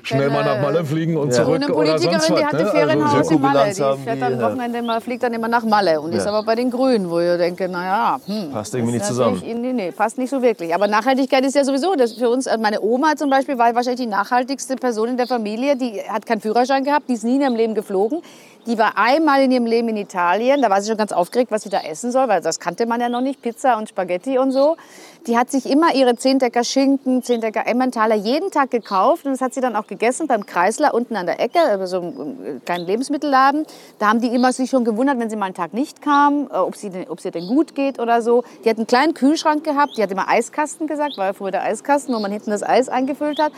schnell mal nach Malle fliegen und ja. zurück eine oder sonst was. Die hatte ne? Ferienhaus also, in Malle. Die fährt am Wochenende mal, fliegt dann immer nach Malle und ja. ist aber bei den Grünen, wo ich denke, naja, hm, passt irgendwie nicht zusammen. Nee, nee, passt nicht so wirklich. Aber Nachhaltigkeit ist ja sowieso, das für uns, äh, meine Oma zum Beispiel war wahrscheinlich die nachhaltigste Person in der Familie. Die hat keinen Führerschein gehabt, die ist nie in ihrem Leben geflogen. Die war einmal in ihrem Leben in Italien, da war sie schon ganz aufgeregt, was sie da essen soll, weil das kannte man ja noch nicht, Pizza und Spaghetti und so. Die hat sich immer ihre Zehndecker Schinken, Zehndecker Emmentaler jeden Tag gekauft und das hat sie dann auch gegessen beim Kreisler unten an der Ecke, so einem kleinen Lebensmittelladen. Da haben die immer sich schon gewundert, wenn sie mal einen Tag nicht kam, äh, ob sie ob ihr denn gut geht oder so. Die hat einen kleinen Kühlschrank gehabt, die hat immer Eiskasten gesagt, war früher der Eiskasten, wo man hinten das Eis eingefüllt hat.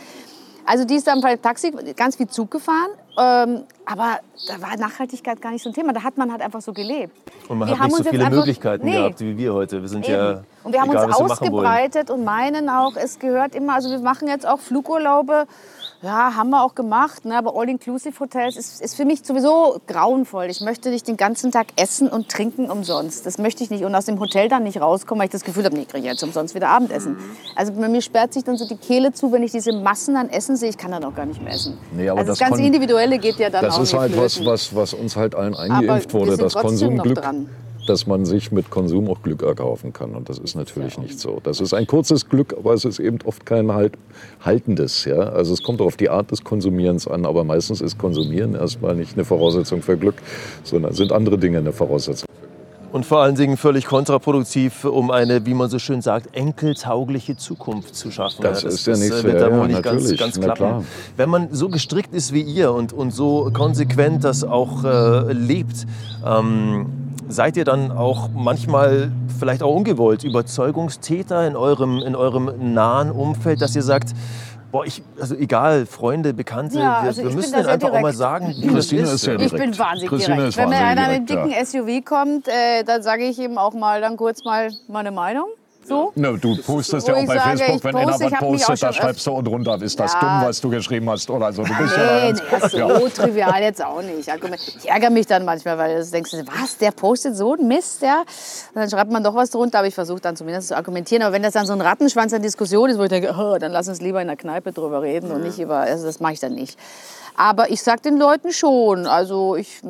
Also die ist dann bei Taxi ganz viel Zug gefahren, ähm, aber da war Nachhaltigkeit gar nicht so ein Thema. Da hat man halt einfach so gelebt. Und man wir hat nicht so viele einfach, Möglichkeiten nee. gehabt wie wir heute. Wir sind Eben. ja und wir haben egal, uns ausgebreitet und meinen auch, es gehört immer. Also wir machen jetzt auch Flugurlaube ja, haben wir auch gemacht, ne? aber All-Inclusive-Hotels ist, ist für mich sowieso grauenvoll. Ich möchte nicht den ganzen Tag essen und trinken umsonst. Das möchte ich nicht. Und aus dem Hotel dann nicht rauskommen, weil ich das Gefühl habe, nee, ich kriege jetzt umsonst wieder Abendessen. Mhm. Also bei mir sperrt sich dann so die Kehle zu, wenn ich diese Massen an Essen sehe. Ich kann dann auch gar nicht mehr essen. Nee, aber also das, das ganz Individuelle geht ja dann das auch Das ist halt was, was, was uns halt allen eingeimpft wurde, das Konsumglück. Dran dass man sich mit Konsum auch Glück erkaufen kann. Und das ist natürlich ja. nicht so. Das ist ein kurzes Glück, aber es ist eben oft kein halt, haltendes. Ja? Also es kommt auf die Art des Konsumierens an, aber meistens ist Konsumieren erstmal nicht eine Voraussetzung für Glück, sondern sind andere Dinge eine Voraussetzung. Und vor allen Dingen völlig kontraproduktiv, um eine, wie man so schön sagt, enkeltaugliche Zukunft zu schaffen. Das, ja, das ist ja nichts. Das wird ja, wohl nicht ganz, ganz klappen. Wenn man so gestrickt ist wie ihr und, und so konsequent das auch äh, lebt, ähm, seid ihr dann auch manchmal vielleicht auch ungewollt Überzeugungstäter in eurem, in eurem nahen Umfeld, dass ihr sagt, Boah, ich, also egal, Freunde, Bekannte, Ja, wir, also wir ich müssen einfach auch mal direkt. sagen, wie Christine das ist sehr Ich direkt. bin wahnsinnig Christine direkt. ist Wenn mir einer mit einem direkt, dicken SUV kommt, äh, dann sage ich ihm auch mal dann kurz mal meine Meinung. So. Ne, du postest ja auch bei sage, Facebook, wenn poste, einer was postet, da schreibst du und runter, ist das Ja. dumm, was du geschrieben hast oder so. Du bist ja, Nee, ganz- nee, so ja. trivial jetzt auch nicht. Ich ärgere mich dann manchmal, weil du denkst, was, der postet so einen Mist, ja? Und dann schreibt man doch was drunter, aber ich versuche dann zumindest zu argumentieren. Aber wenn das dann so ein Rattenschwanz an Diskussion ist, wo ich denke, oh, dann lass uns lieber in der Kneipe drüber reden und nicht über, also das mache ich dann nicht. Aber ich sag den Leuten schon, also ich,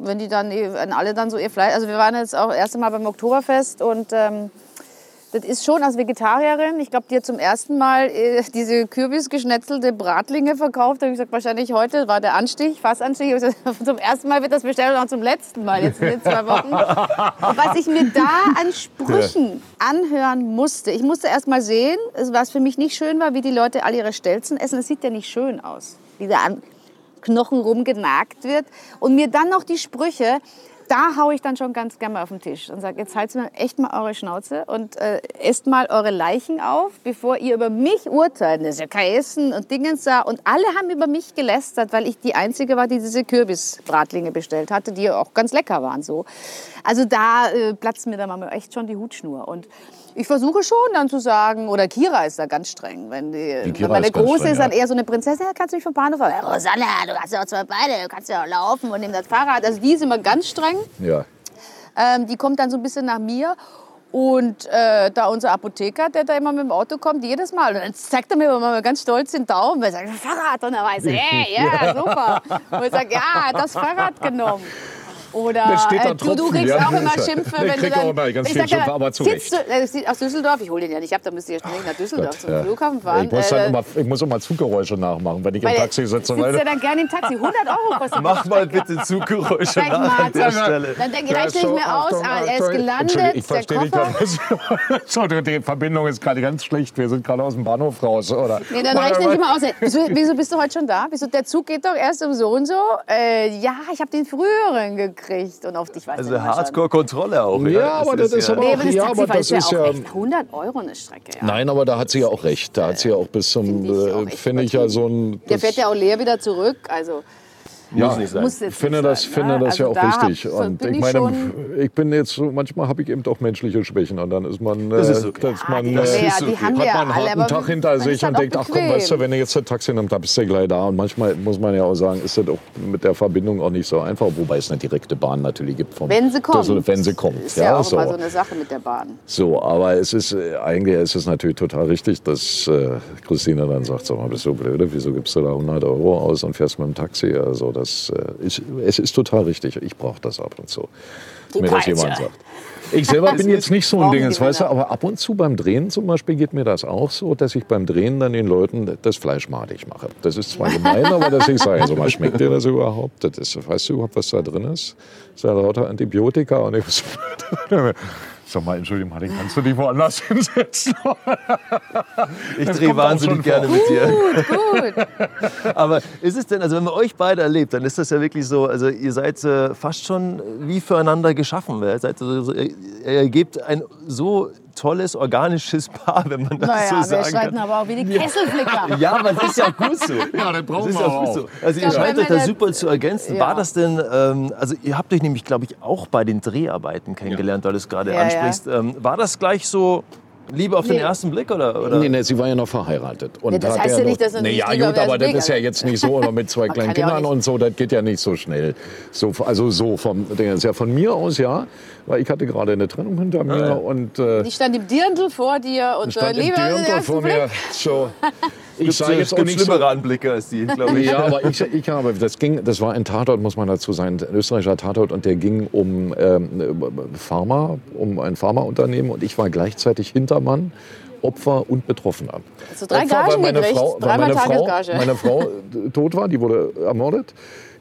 wenn die dann, eh- wenn alle dann so ihr Fleisch, also wir waren jetzt auch das erste Mal beim Oktoberfest und ähm, das ist schon als Vegetarierin. Ich glaube, die hat zum ersten Mal äh, diese kürbisgeschnetzelte Bratlinge verkauft. Da habe ich gesagt, wahrscheinlich heute war der Anstich, Fassanstich. Zum ersten Mal wird das bestellt und auch zum letzten Mal jetzt in den zwei Wochen. Was ich mir da an Sprüchen anhören musste, ich musste erst mal sehen, was für mich nicht schön war, wie die Leute alle ihre Stelzen essen. Es sieht ja nicht schön aus, wie da an Knochen rumgenagt wird. Und mir dann noch die Sprüche, da haue ich dann schon ganz gerne mal auf den Tisch und sage, jetzt haltet mir echt mal eure Schnauze und äh, esst mal eure Leichen auf, bevor ihr über mich urteilt. Das ist ja kein Essen und Dingens da. Und alle haben über mich gelästert, weil ich die Einzige war, die diese Kürbisbratlinge bestellt hatte, die auch ganz lecker waren so. Also da äh, platzt mir dann mal echt schon die Hutschnur. Und ich versuche schon dann zu sagen, oder Kira ist da ganz streng. Wenn, die, Die meine Große streng, ist dann ja. eher so eine Prinzessin, kannst du mich vom Bahnhof fahren? Ja, Rosanna, du hast ja auch zwei Beine, du kannst ja auch laufen und nimm das Fahrrad. Also die ist immer ganz streng. Ja. Ähm, die kommt dann so ein bisschen nach mir. Und äh, da unser Apotheker, der da immer mit dem Auto kommt, jedes Mal. Und dann zeigt er mir immer ganz stolz den Daumen. Er sagt, Fahrrad. Und er weiß, hey, ja, super. Und ich sage, ja, das Fahrrad genommen. Oder äh, du, du Tropfen, kriegst ja. auch immer Schimpfe, Ich wenn du krieg dann... auch immer ganz ich viel sag Schimpfe, aber zu sitzt Du, äh, aus Düsseldorf, ich hole den ja nicht ab, da müsst ihr ja schnell nach Düsseldorf zum Ja. Flughafen fahren. Ich muss, Äh, dann immer, ich muss immer Zuggeräusche nachmachen, wenn ich im weil Taxi sitze. sitzt Weil, ja dann gerne im Taxi. 100 Euro kostet Mach mal bitte Zuggeräusche nach an der. Stelle. Dann denke ich, Ja, rechne ich so, mir aus, ah, er ist gelandet, ich verstehe nicht. Entschuldigung, die Verbindung ist gerade ganz schlecht. Wir sind gerade aus dem Bahnhof raus, oder? Nee, dann rechne ich mal aus. Wieso, wieso bist du heute schon da? Wieso, der Zug geht doch erst um so und so. Äh, ja, ich habe den früheren gekriegt. Und auf dich weiß Also. Hardcore-Kontrolle auch. Ja, aber das ist ja- aber Nee, auch- das ja, aber das ja ist auch ja- echt 100 Euro eine Strecke. Ja. Nein, aber da hat sie ja auch recht. Da hat sie ja auch bis zum, Finde ich auch finde ich ja so ein... Der das- fährt ja auch leer wieder zurück. Also Muss nicht sein. muss finde nicht das, sein, finde ne? das ja Also auch da richtig. Und ich ich meine, ich bin jetzt so, manchmal habe ich eben doch menschliche Schwächen und dann ist man, Das äh, ist okay. dass man, die äh, haben wir ja, ist okay. hat ja man einen harten Tag hinter sich und auch denkt, ach komm, weißt du, wenn du jetzt das Taxi nimmst, dann bist du gleich da. Und manchmal muss man ja auch sagen, ist das auch mit der Verbindung auch nicht so einfach, wobei es eine direkte Bahn natürlich gibt vom Wenn sie kommt. Düsseldorf, wenn sie kommt. Ist ja, auch so. immer so eine Sache mit der Bahn. So, aber es ist äh, eigentlich ist es natürlich total richtig, dass äh, Christina dann sagt, sag mal, bist du blöde, wieso gibst du da 100 Euro aus und fährst mit dem Taxi? Also das äh, ist, es ist total richtig. Ich brauche das ab und zu, Die mir das jemand sagt. Ich selber bin jetzt nicht so ein Ding, das weißt du, aber ab und zu beim Drehen zum Beispiel geht mir das auch so, dass ich beim Drehen dann den Leuten das Fleisch madig mache. Das ist zwar gemein, aber dass ich sage, also mal schmeckt dir das überhaupt? Das ist, weißt du überhaupt, was da drin ist? Das ist ja lauter Antibiotika und ich Sag mal, Entschuldigung, Martin, kannst du dich woanders hinsetzen? Ich drehe wahnsinnig gerne vor. mit dir. Gut. Aber ist es denn, also wenn man euch beide erlebt, dann ist das ja wirklich so, also ihr seid äh, fast schon wie füreinander geschaffen. Ihr, seid so, so, ihr, ihr gebt ein so tolles, organisches Paar, wenn man das Naja, so wir sagen streiten kann. aber auch wie die Kesselflicker. Ja, aber das ist ja gut so. Ja, das Das brauchen ist wir ja auch gut so. Also ihr scheint euch da wir das- super zu ergänzen. Ja. War das denn, ähm, also ihr habt euch nämlich, glaube ich, auch bei den Dreharbeiten kennengelernt, weil du es gerade Ja, ja. ansprichst. Ähm, war das gleich so Liebe auf den Nee. ersten Blick oder? oder? Nee, nee, sie war ja noch verheiratet. Und Nee, das hat heißt ja nicht, dass er nee, nicht ja, gut, den aber das Blick ist ja jetzt nicht so, oder mit zwei kleinen Kindern und so, das geht ja nicht so schnell. So, also so vom, das ist ja von mir aus, ja, weil ich hatte gerade eine Trennung hinter mir ja. und äh, Ich stand im Dirndl vor dir und so, stand im Liebe auf den ersten vor mir. Blick. So, ich Gibt sage jetzt auch gibt nicht so, schlimmere Anblicke als die, glaube ich. ja, aber ich, ich habe, das ging, das war ein Tatort, muss man dazu sagen, ein österreichischer Tatort und der ging um ähm, Pharma, um ein Pharmaunternehmen und ich war gleichzeitig Hintermann. Opfer und Betroffener. Du drei Opfer, weil Gagen meine gekriegt? Frau, weil meine Frau, meine Frau tot war, die wurde ermordet.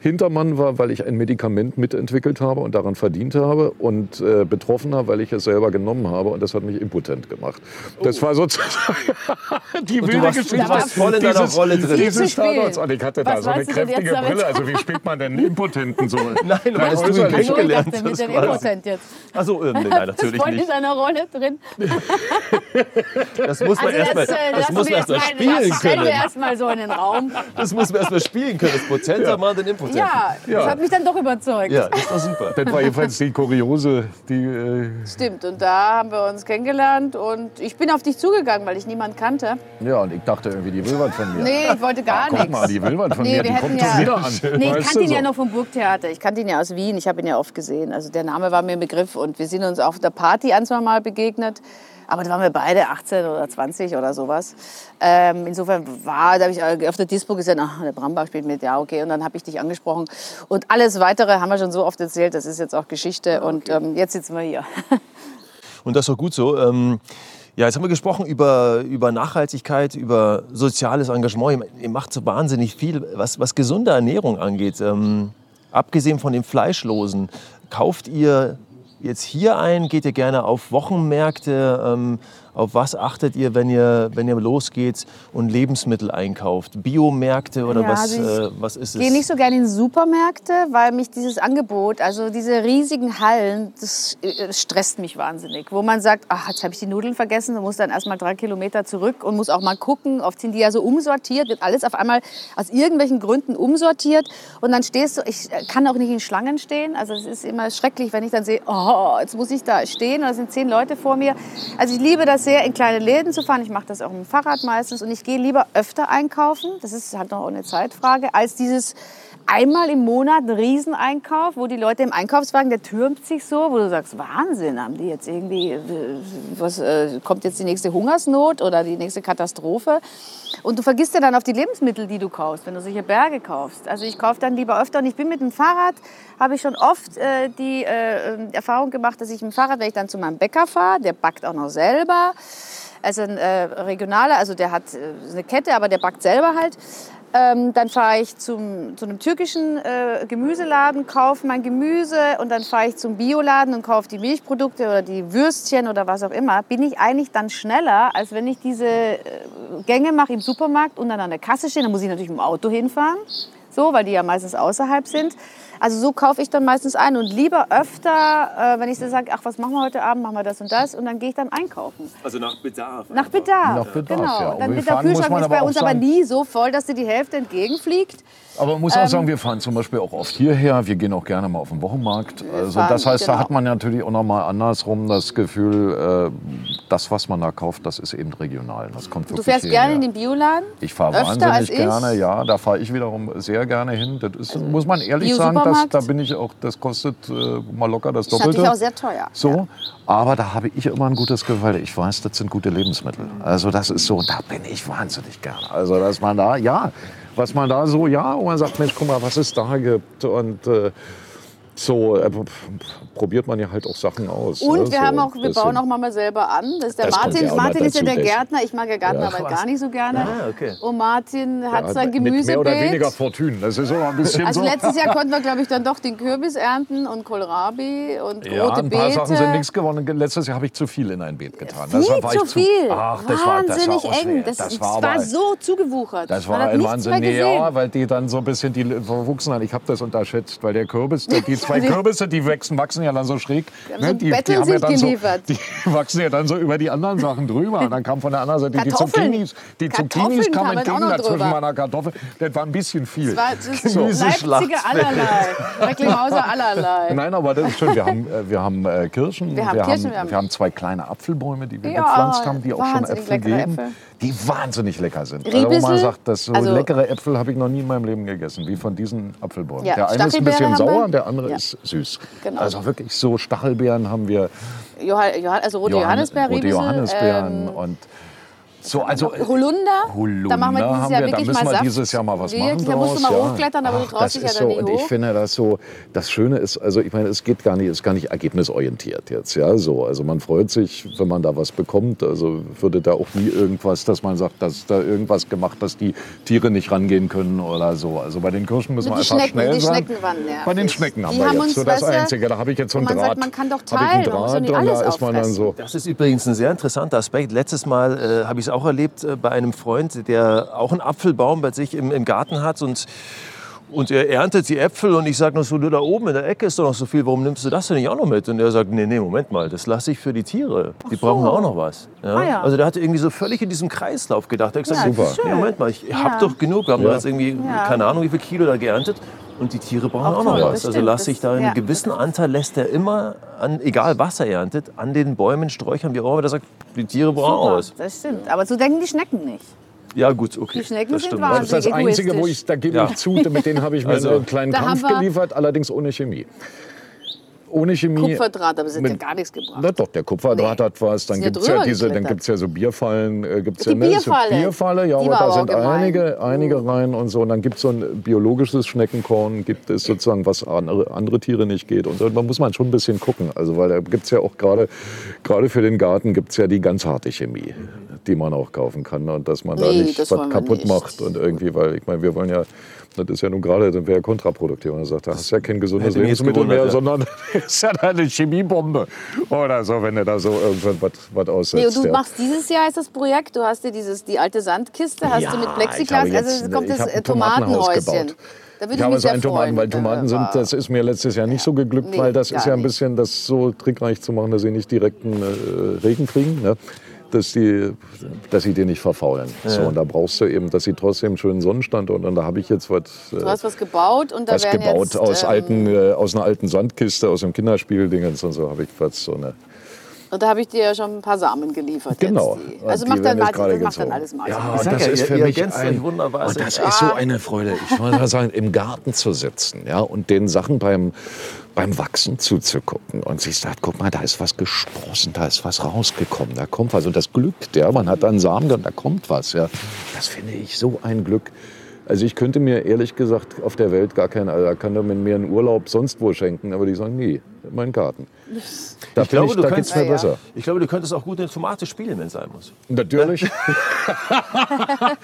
Hintermann war, weil ich ein Medikament mitentwickelt habe und daran verdient habe und äh, Betroffener, weil ich es selber genommen habe und das hat mich impotent gemacht. Das war sozusagen die wilde warst, Geschichte. du warst voll in deiner Dieses- Rolle drin. Dieses Spiel. Standards. Und ich hatte da Was so eine kräftige Brille. Also wie spielt man denn einen Impotenten so? Nein, weil Nein, du ihn kennengelernt dachte, mit hast. dem. Impotent jetzt. Also, äh, nee, nein, natürlich Voll in nicht. seiner Rolle drin. Das muss man Also erstmal das, äh, muss man jetzt mal- spielen das stellen wir können. erstmal so in den Raum. Das muss man erstmal spielen können. Das potenter Mann, den Impotenten. Ja, das hat mich dann doch überzeugt. Ja, das war super. Das war jedenfalls die kuriose, die äh, Stimmt, und da haben wir uns kennengelernt und ich bin auf dich zugegangen, weil ich niemanden kannte. Ja, und ich dachte irgendwie, die will was von mir. Nee, ich wollte gar Guck nichts. mal, die will was von Nee, mir, wir die hätten kommt ja- wieder an. Nee, ich kannte ihn ja noch vom Burgtheater. Ich kannte ihn ja aus Wien. Ich habe ihn ja oft gesehen. Also der Name war mir ein Begriff und wir sind uns auf der Party ein, zwei Mal begegnet. Aber da waren wir beide 18 oder 20 oder sowas. Ähm, insofern war, da habe ich auf der Dispo gesehen, ach, der Brambach spielt mit, ja okay. Und dann habe ich dich angesprochen. Und alles Weitere haben wir schon so oft erzählt, das ist jetzt auch Geschichte. Und ähm, jetzt sitzen wir hier. Und das ist auch gut so. Ähm, ja, jetzt haben wir gesprochen über, über Nachhaltigkeit, über soziales Engagement. Ihr- Ihr macht so wahnsinnig viel, was, was gesunde Ernährung angeht. Ähm, abgesehen von dem Fleischlosen, kauft ihr jetzt hier ein? Geht ihr gerne auf Wochenmärkte? Ähm, auf was achtet ihr, wenn ihr, wenn ihr losgeht und Lebensmittel einkauft? Biomärkte oder Ja, was, also äh, was ist Ich gehe es? nicht so gerne in Supermärkte, weil mich dieses Angebot, also diese riesigen Hallen, das äh, stresst mich wahnsinnig. Wo man sagt, ach, jetzt habe ich die Nudeln vergessen, du musst dann erst mal drei Kilometer zurück und muss auch mal gucken. Oft sind die ja so umsortiert, wird alles auf einmal aus irgendwelchen Gründen umsortiert. Und dann stehst du, ich äh, kann auch nicht in Schlangen stehen. Also es ist immer schrecklich, wenn ich dann sehe, oh, jetzt muss ich da stehen und da sind zehn Leute vor mir. Also ich liebe das sehr, in kleine Läden zu fahren. Ich mache das auch mit dem Fahrrad meistens und ich gehe lieber öfter einkaufen. Das ist halt noch eine Zeitfrage, als dieses einmal im Monat ein Rieseneinkauf, wo die Leute im Einkaufswagen, der türmt sich so, wo du sagst, Wahnsinn, haben die jetzt irgendwie, äh, was, äh, kommt jetzt die nächste Hungersnot oder die nächste Katastrophe? Und du vergisst ja dann auf die Lebensmittel, die du kaufst, wenn du solche Berge kaufst. Also ich kaufe dann lieber öfter und ich bin mit dem Fahrrad, habe ich schon oft äh, die äh, Erfahrung gemacht, dass ich mit dem Fahrrad, wenn ich dann zu meinem Bäcker fahre, der backt auch noch selber, also ein äh, regionaler, also der hat äh, eine Kette, aber der backt selber halt. Ähm, dann fahre ich zum, zu einem türkischen äh, Gemüseladen, kaufe mein Gemüse und dann fahre ich zum Bioladen und kaufe die Milchprodukte oder die Würstchen oder was auch immer. Bin ich eigentlich dann schneller, als wenn ich diese äh, Gänge mache im Supermarkt und dann an der Kasse stehe. Dann muss ich natürlich mit dem Auto hinfahren, so, weil die ja meistens außerhalb sind. Also so kaufe ich dann meistens ein und lieber öfter, äh, wenn ich so sage, ach, was machen wir heute Abend, machen wir das und das und dann gehe ich dann einkaufen. Also nach Bedarf. Nach Bedarf. Nach Bedarf, genau. ja. Dann wird der Kühlschrank ist bei uns aber nie so voll, dass dir die Hälfte entgegenfliegt. Aber man muss auch sagen, wir fahren zum Beispiel auch oft hierher. Wir gehen auch gerne mal auf den Wochenmarkt. Also fahren, das heißt, da genau. hat man natürlich auch noch mal andersrum das Gefühl, äh, das, was man da kauft, das ist eben regional. Das kommt Du fährst hierher. gerne in den Bioladen? Ich fahre wahnsinnig als ich? gerne, ja. Da fahre ich wiederum sehr gerne hin. Das ist, muss man ehrlich sagen, das, da bin ich auch, das kostet äh, mal locker das Das ist Doppelte. natürlich auch sehr teuer. So, aber da habe ich immer ein gutes Gefühl, weil ich weiß, das sind gute Lebensmittel. Also das ist so, da bin ich wahnsinnig gerne. Also dass man da, ja, was man da so, ja, und man sagt, Mensch, guck mal, was es da gibt. Und äh, so äh, probiert man ja halt auch Sachen aus. Und ne? wir, so haben auch, wir bauen auch mal selber an. Das ist der Das Martin. ja Martin ist ja der das- Gärtner. Ich mag ja Gartenarbeit Ja. gar nicht so gerne. Ah, okay. Und Martin hat Ja, sein mit mehr oder weniger Gemüsebeet. Fortune. Das ist immer ein bisschen Also so. letztes Jahr konnten wir, glaube ich, dann doch den Kürbis ernten und Kohlrabi und Ja, rote ein paar Beete. Sachen sind nichts geworden. Letztes Jahr habe ich zu viel in ein Beet getan. Viel Deshalb war zu viel. Ach, das war, das Wahnsinnig war eng. Das, das das war, war, so zugewuchert. Das war ein Wahnsinn. mehr Nee, ja, weil die dann so ein bisschen die verwuchsen haben. Ich habe das unterschätzt, weil der Kürbis, die zwei Kürbisse, die wachsen, wachsen ja dann so schräg. haben so Betteln ja sich dann so, geliefert. die wachsen ja dann so über die anderen Sachen drüber. Und dann kam von der anderen Seite die. Zucchinis. Die Zucchinis kamen entgegen drüber. meiner Kartoffel. Das war ein bisschen viel. Das war das ist Gemüseschlacht. Leipziger allerlei. Recklinghauser allerlei. Nein, aber das ist schön. Wir haben, äh, wir haben äh, Kirschen, Wir haben wir haben, haben- zwei kleine Apfelbäume, die wir Ja, gepflanzt haben, die auch schon Äpfel geben, Äpfel. Die wahnsinnig lecker sind. Also, Riebissel? man sagt, das so Also- leckere Äpfel habe ich noch nie in meinem Leben gegessen, wie von diesen Apfelbäumen. Ja, der eine ist ein bisschen sauer der andere Ja. ist süß. Genau. Also wirklich so Stachelbeeren haben wir, Johann, also rote Johann- Johannisbeeren, rote Johannisbeeren ähm, und So, also Holunder? Holunder da machen wir dieses haben Jahr wir, da wirklich müssen mal wir Saft. dieses Jahr mal was Wirklich, machen Da musst du draus, mal ja. hochklettern, aber du Ach, traust das dich ja ist dann so, und ich hoch. finde das so, das Schöne ist, also ich meine, es geht gar nicht, ist gar nicht ergebnisorientiert jetzt, ja, so. Also man freut sich, wenn man da was bekommt, also würde da auch nie irgendwas, dass man sagt, dass da irgendwas gemacht, dass die Tiere nicht rangehen können oder so. Also bei den Kirschen müssen Die wir einfach Schnecken, schnell die sein. Schnecken waren nervig. Bei den Schnecken haben Die wir haben jetzt so das Einzige. Da habe ich jetzt so einen man Draht. sagt, man kann doch ich teilen, man muss nicht und alles da ist man dann so. Das ist übrigens ein sehr interessanter Aspekt. Letztes Mal äh, habe ich es auch erlebt äh, bei einem Freund, der auch einen Apfelbaum bei sich im, im Garten hat und und er erntet die Äpfel und ich sage noch so, du da oben in der Ecke ist doch noch so viel, warum nimmst du das denn nicht auch noch mit? Und er sagt, nee, nee, Moment mal, das lasse ich für die Tiere. Die brauchen auch noch was. Ja? Ah, ja. Also der hatte irgendwie so völlig in diesem Kreislauf gedacht. Er hat gesagt, Ja, ist nee. Moment mal, ich Ja. hab doch genug. Wir haben Ja. jetzt irgendwie, Ja. keine Ahnung, wie viel Kilo da geerntet. Und die Tiere brauchen Auch auch, noch was. Also stimmt. lasse ich da einen Ja. gewissen Anteil, lässt er immer, an, egal was er erntet, an den Bäumen, Sträuchern, wie auch immer, der sagt, die Tiere brauchen auch Super, was. das stimmt. Aber so denken die Schnecken nicht. Ja gut, okay. Die Schnecken das sind stimmt. Das ist das Einzige, wo ich, da gebe Ja. ich zu, mit denen habe ich mir Also, einen kleinen Kampf geliefert, allerdings ohne Chemie. Ohne Chemie. Kupferdraht, aber es hat ja gar nichts gebracht. Na doch, der Kupferdraht Nee. hat was. Dann gibt es ja diese, dann gibt's ja so Bierfallen. Äh, gibt's Die ja, ne? Bierfalle. So Bierfalle, ja, Die aber da sind gemein. einige, einige rein und so. Und dann gibt es so ein biologisches Schneckenkorn, gibt es sozusagen, was andere, andere Tiere nicht geht. Und so. Da muss man schon ein bisschen gucken. Also, weil da gibt es ja auch gerade, gerade für den Garten gibt es ja die ganz harte Chemie, die man auch kaufen kann. Und dass man da Nee, nicht das was kaputt nicht. macht. Und irgendwie, weil ich meine, wir wollen ja, das ist ja nun gerade, das wäre ja kontraproduktiv. Und er sagt, das ist ja kein gesundes Lebensmittel mehr, ja. sondern ist ja eine Chemiebombe oder so, wenn du da so irgendwas was, aussetzt. Nee, du ja. machst dieses Jahr ist das Projekt, du hast dir dieses, die alte Sandkiste, hast Ja, du mit ich Plexiglas, habe jetzt- also es kommt ich das habe äh, Tomatenhäuschen. gebaut. Da würde ich aber mich so sehr ein Tomaten, weil Tomaten sind, das ist mir letztes Jahr nicht so geglückt, Nee, weil das ist ja ein bisschen das so trickreich zu machen, dass sie nicht direkten äh, Regen kriegen, ne? Dass, die, dass sie dir nicht verfaulen. So, und da brauchst du eben, dass sie trotzdem einen schönen Sonnenstand und da habe ich jetzt was, äh, Du hast was gebaut und da was werden gebaut jetzt, aus, ähm, alten, äh, aus einer alten Sandkiste, aus einem Kinderspieldingens und so habe ich was so eine. Und da habe ich dir ja schon ein paar Samen geliefert. Genau. Und Also macht dann Martin, gerade das macht dann alles Martin. Ja, das ja, ist für mich ein, wunderbar. Und das ist so eine Freude. Ich muss mal sagen, im Garten zu sitzen ja, und den Sachen beim, beim Wachsen zuzugucken und sich sagt, guck mal, da ist was gesprossen, da ist was rausgekommen, da kommt was. Und das Glück, ja, man hat dann Samen und da kommt was. Ja. Das finde ich so ein Glück. Also ich könnte mir ehrlich gesagt auf der Welt gar keinen, also da kann man mir einen Urlaub sonst wo schenken, aber die sagen, nie, mein Garten. Da, Ich glaube, ich, du da geht's mir Ja, ja. besser. Ich glaube, du könntest auch gut eine Tomate spielen, wenn es sein muss. Natürlich.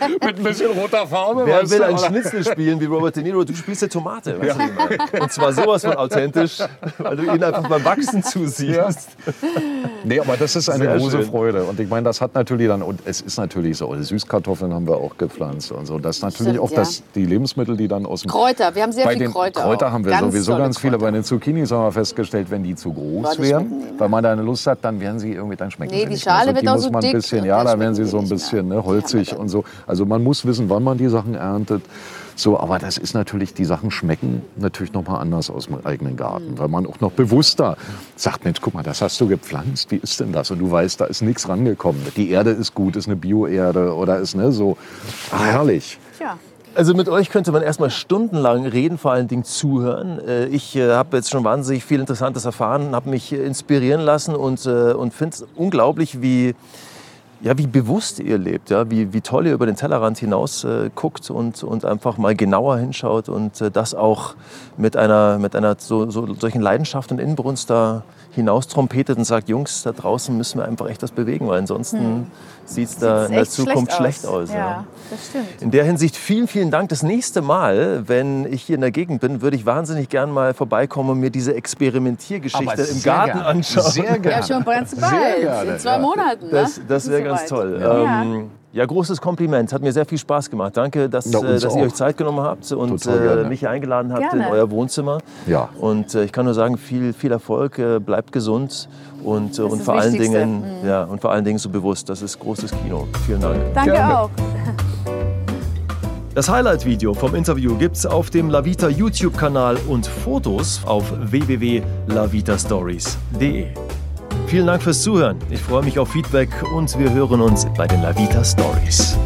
Mit ein bisschen roter Farbe. Wer will du, ein oder? Schnitzel spielen wie Robert De Niro? Du spielst eine Tomate. meine? Und zwar sowas von authentisch, weil du ihn einfach beim Wachsen zusiehst. Nee, aber das ist eine Sehr große schön. Freude. Und ich meine, das hat natürlich dann, und es ist natürlich so, Süßkartoffeln haben wir auch gepflanzt und so. Das ist natürlich Stimmt, auch ja. das, die Lebensmittel, die dann aus dem Kräuter, wir haben sehr bei viel den Kräuter. Kräuter auch. haben wir Ganz sowieso ganz viele. Kräuter. Bei den Zucchinis haben wir festgestellt, wenn die zu groß wären, weil man da eine Lust hat, dann werden sie irgendwie, dann schmecken Nee, sie die nicht Schale mehr. wird die auch muss so man ein dick bisschen, und ja, dann da werden sie so ein bisschen ne, holzig Ja, und so. Also man muss wissen, wann man die Sachen erntet. So, aber das ist natürlich, die Sachen schmecken natürlich noch mal anders aus dem eigenen Mhm. Garten, weil man auch noch bewusster sagt, Mensch, guck mal, das hast du gepflanzt, wie ist denn das? Und du weißt, da ist nichts rangekommen. Die Erde ist gut, ist eine Bioerde oder ist ne, so, ah, herrlich. Tja. Also mit euch könnte man erstmal stundenlang reden, vor allen Dingen zuhören. Äh, Ich äh, habe jetzt schon wahnsinnig viel Interessantes erfahren, habe mich äh, inspirieren lassen und, äh, und finde es unglaublich, wie, ja, wie bewusst ihr lebt, ja? wie, wie toll ihr über den Tellerrand hinaus äh, guckt und, und einfach mal genauer hinschaut und äh, das auch mit einer, mit einer so, so, solchen Leidenschaft und Inbrunst da hinaus trompetet und sagt, Jungs, da draußen müssen wir einfach echt was bewegen, weil ansonsten sieht es da Sieht's in der Zukunft schlecht aus. Ja, das stimmt. In der Hinsicht vielen, vielen Dank. Das nächste Mal, wenn ich hier in der Gegend bin, würde ich wahnsinnig gern mal vorbeikommen und mir diese Experimentiergeschichte im Garten anschauen. Sehr gerne. Ja, schon ganz Sehr bald. gerne, In zwei ja. Monaten. Ne? Das, das wäre ganz toll. Ja. Ähm, ja, großes Kompliment. Hat mir sehr viel Spaß gemacht. Danke, dass, Ja, äh, dass ihr euch Zeit genommen habt und äh, mich hier eingeladen habt Gerne. in euer Wohnzimmer. Ja. Und äh, ich kann nur sagen, viel, viel Erfolg, äh, bleibt gesund und, äh, und, vor allen Wichtigste. Dingen, ja, und vor allen Dingen so bewusst. Das ist großes Kino. Vielen Dank. Danke Gerne. auch. Das Highlight-Video vom Interview gibt's auf dem Lavita YouTube-Kanal und Fotos auf www.lavitastories.de. Vielen Dank fürs Zuhören. Ich freue mich auf Feedback und wir hören uns bei den Lavita Stories.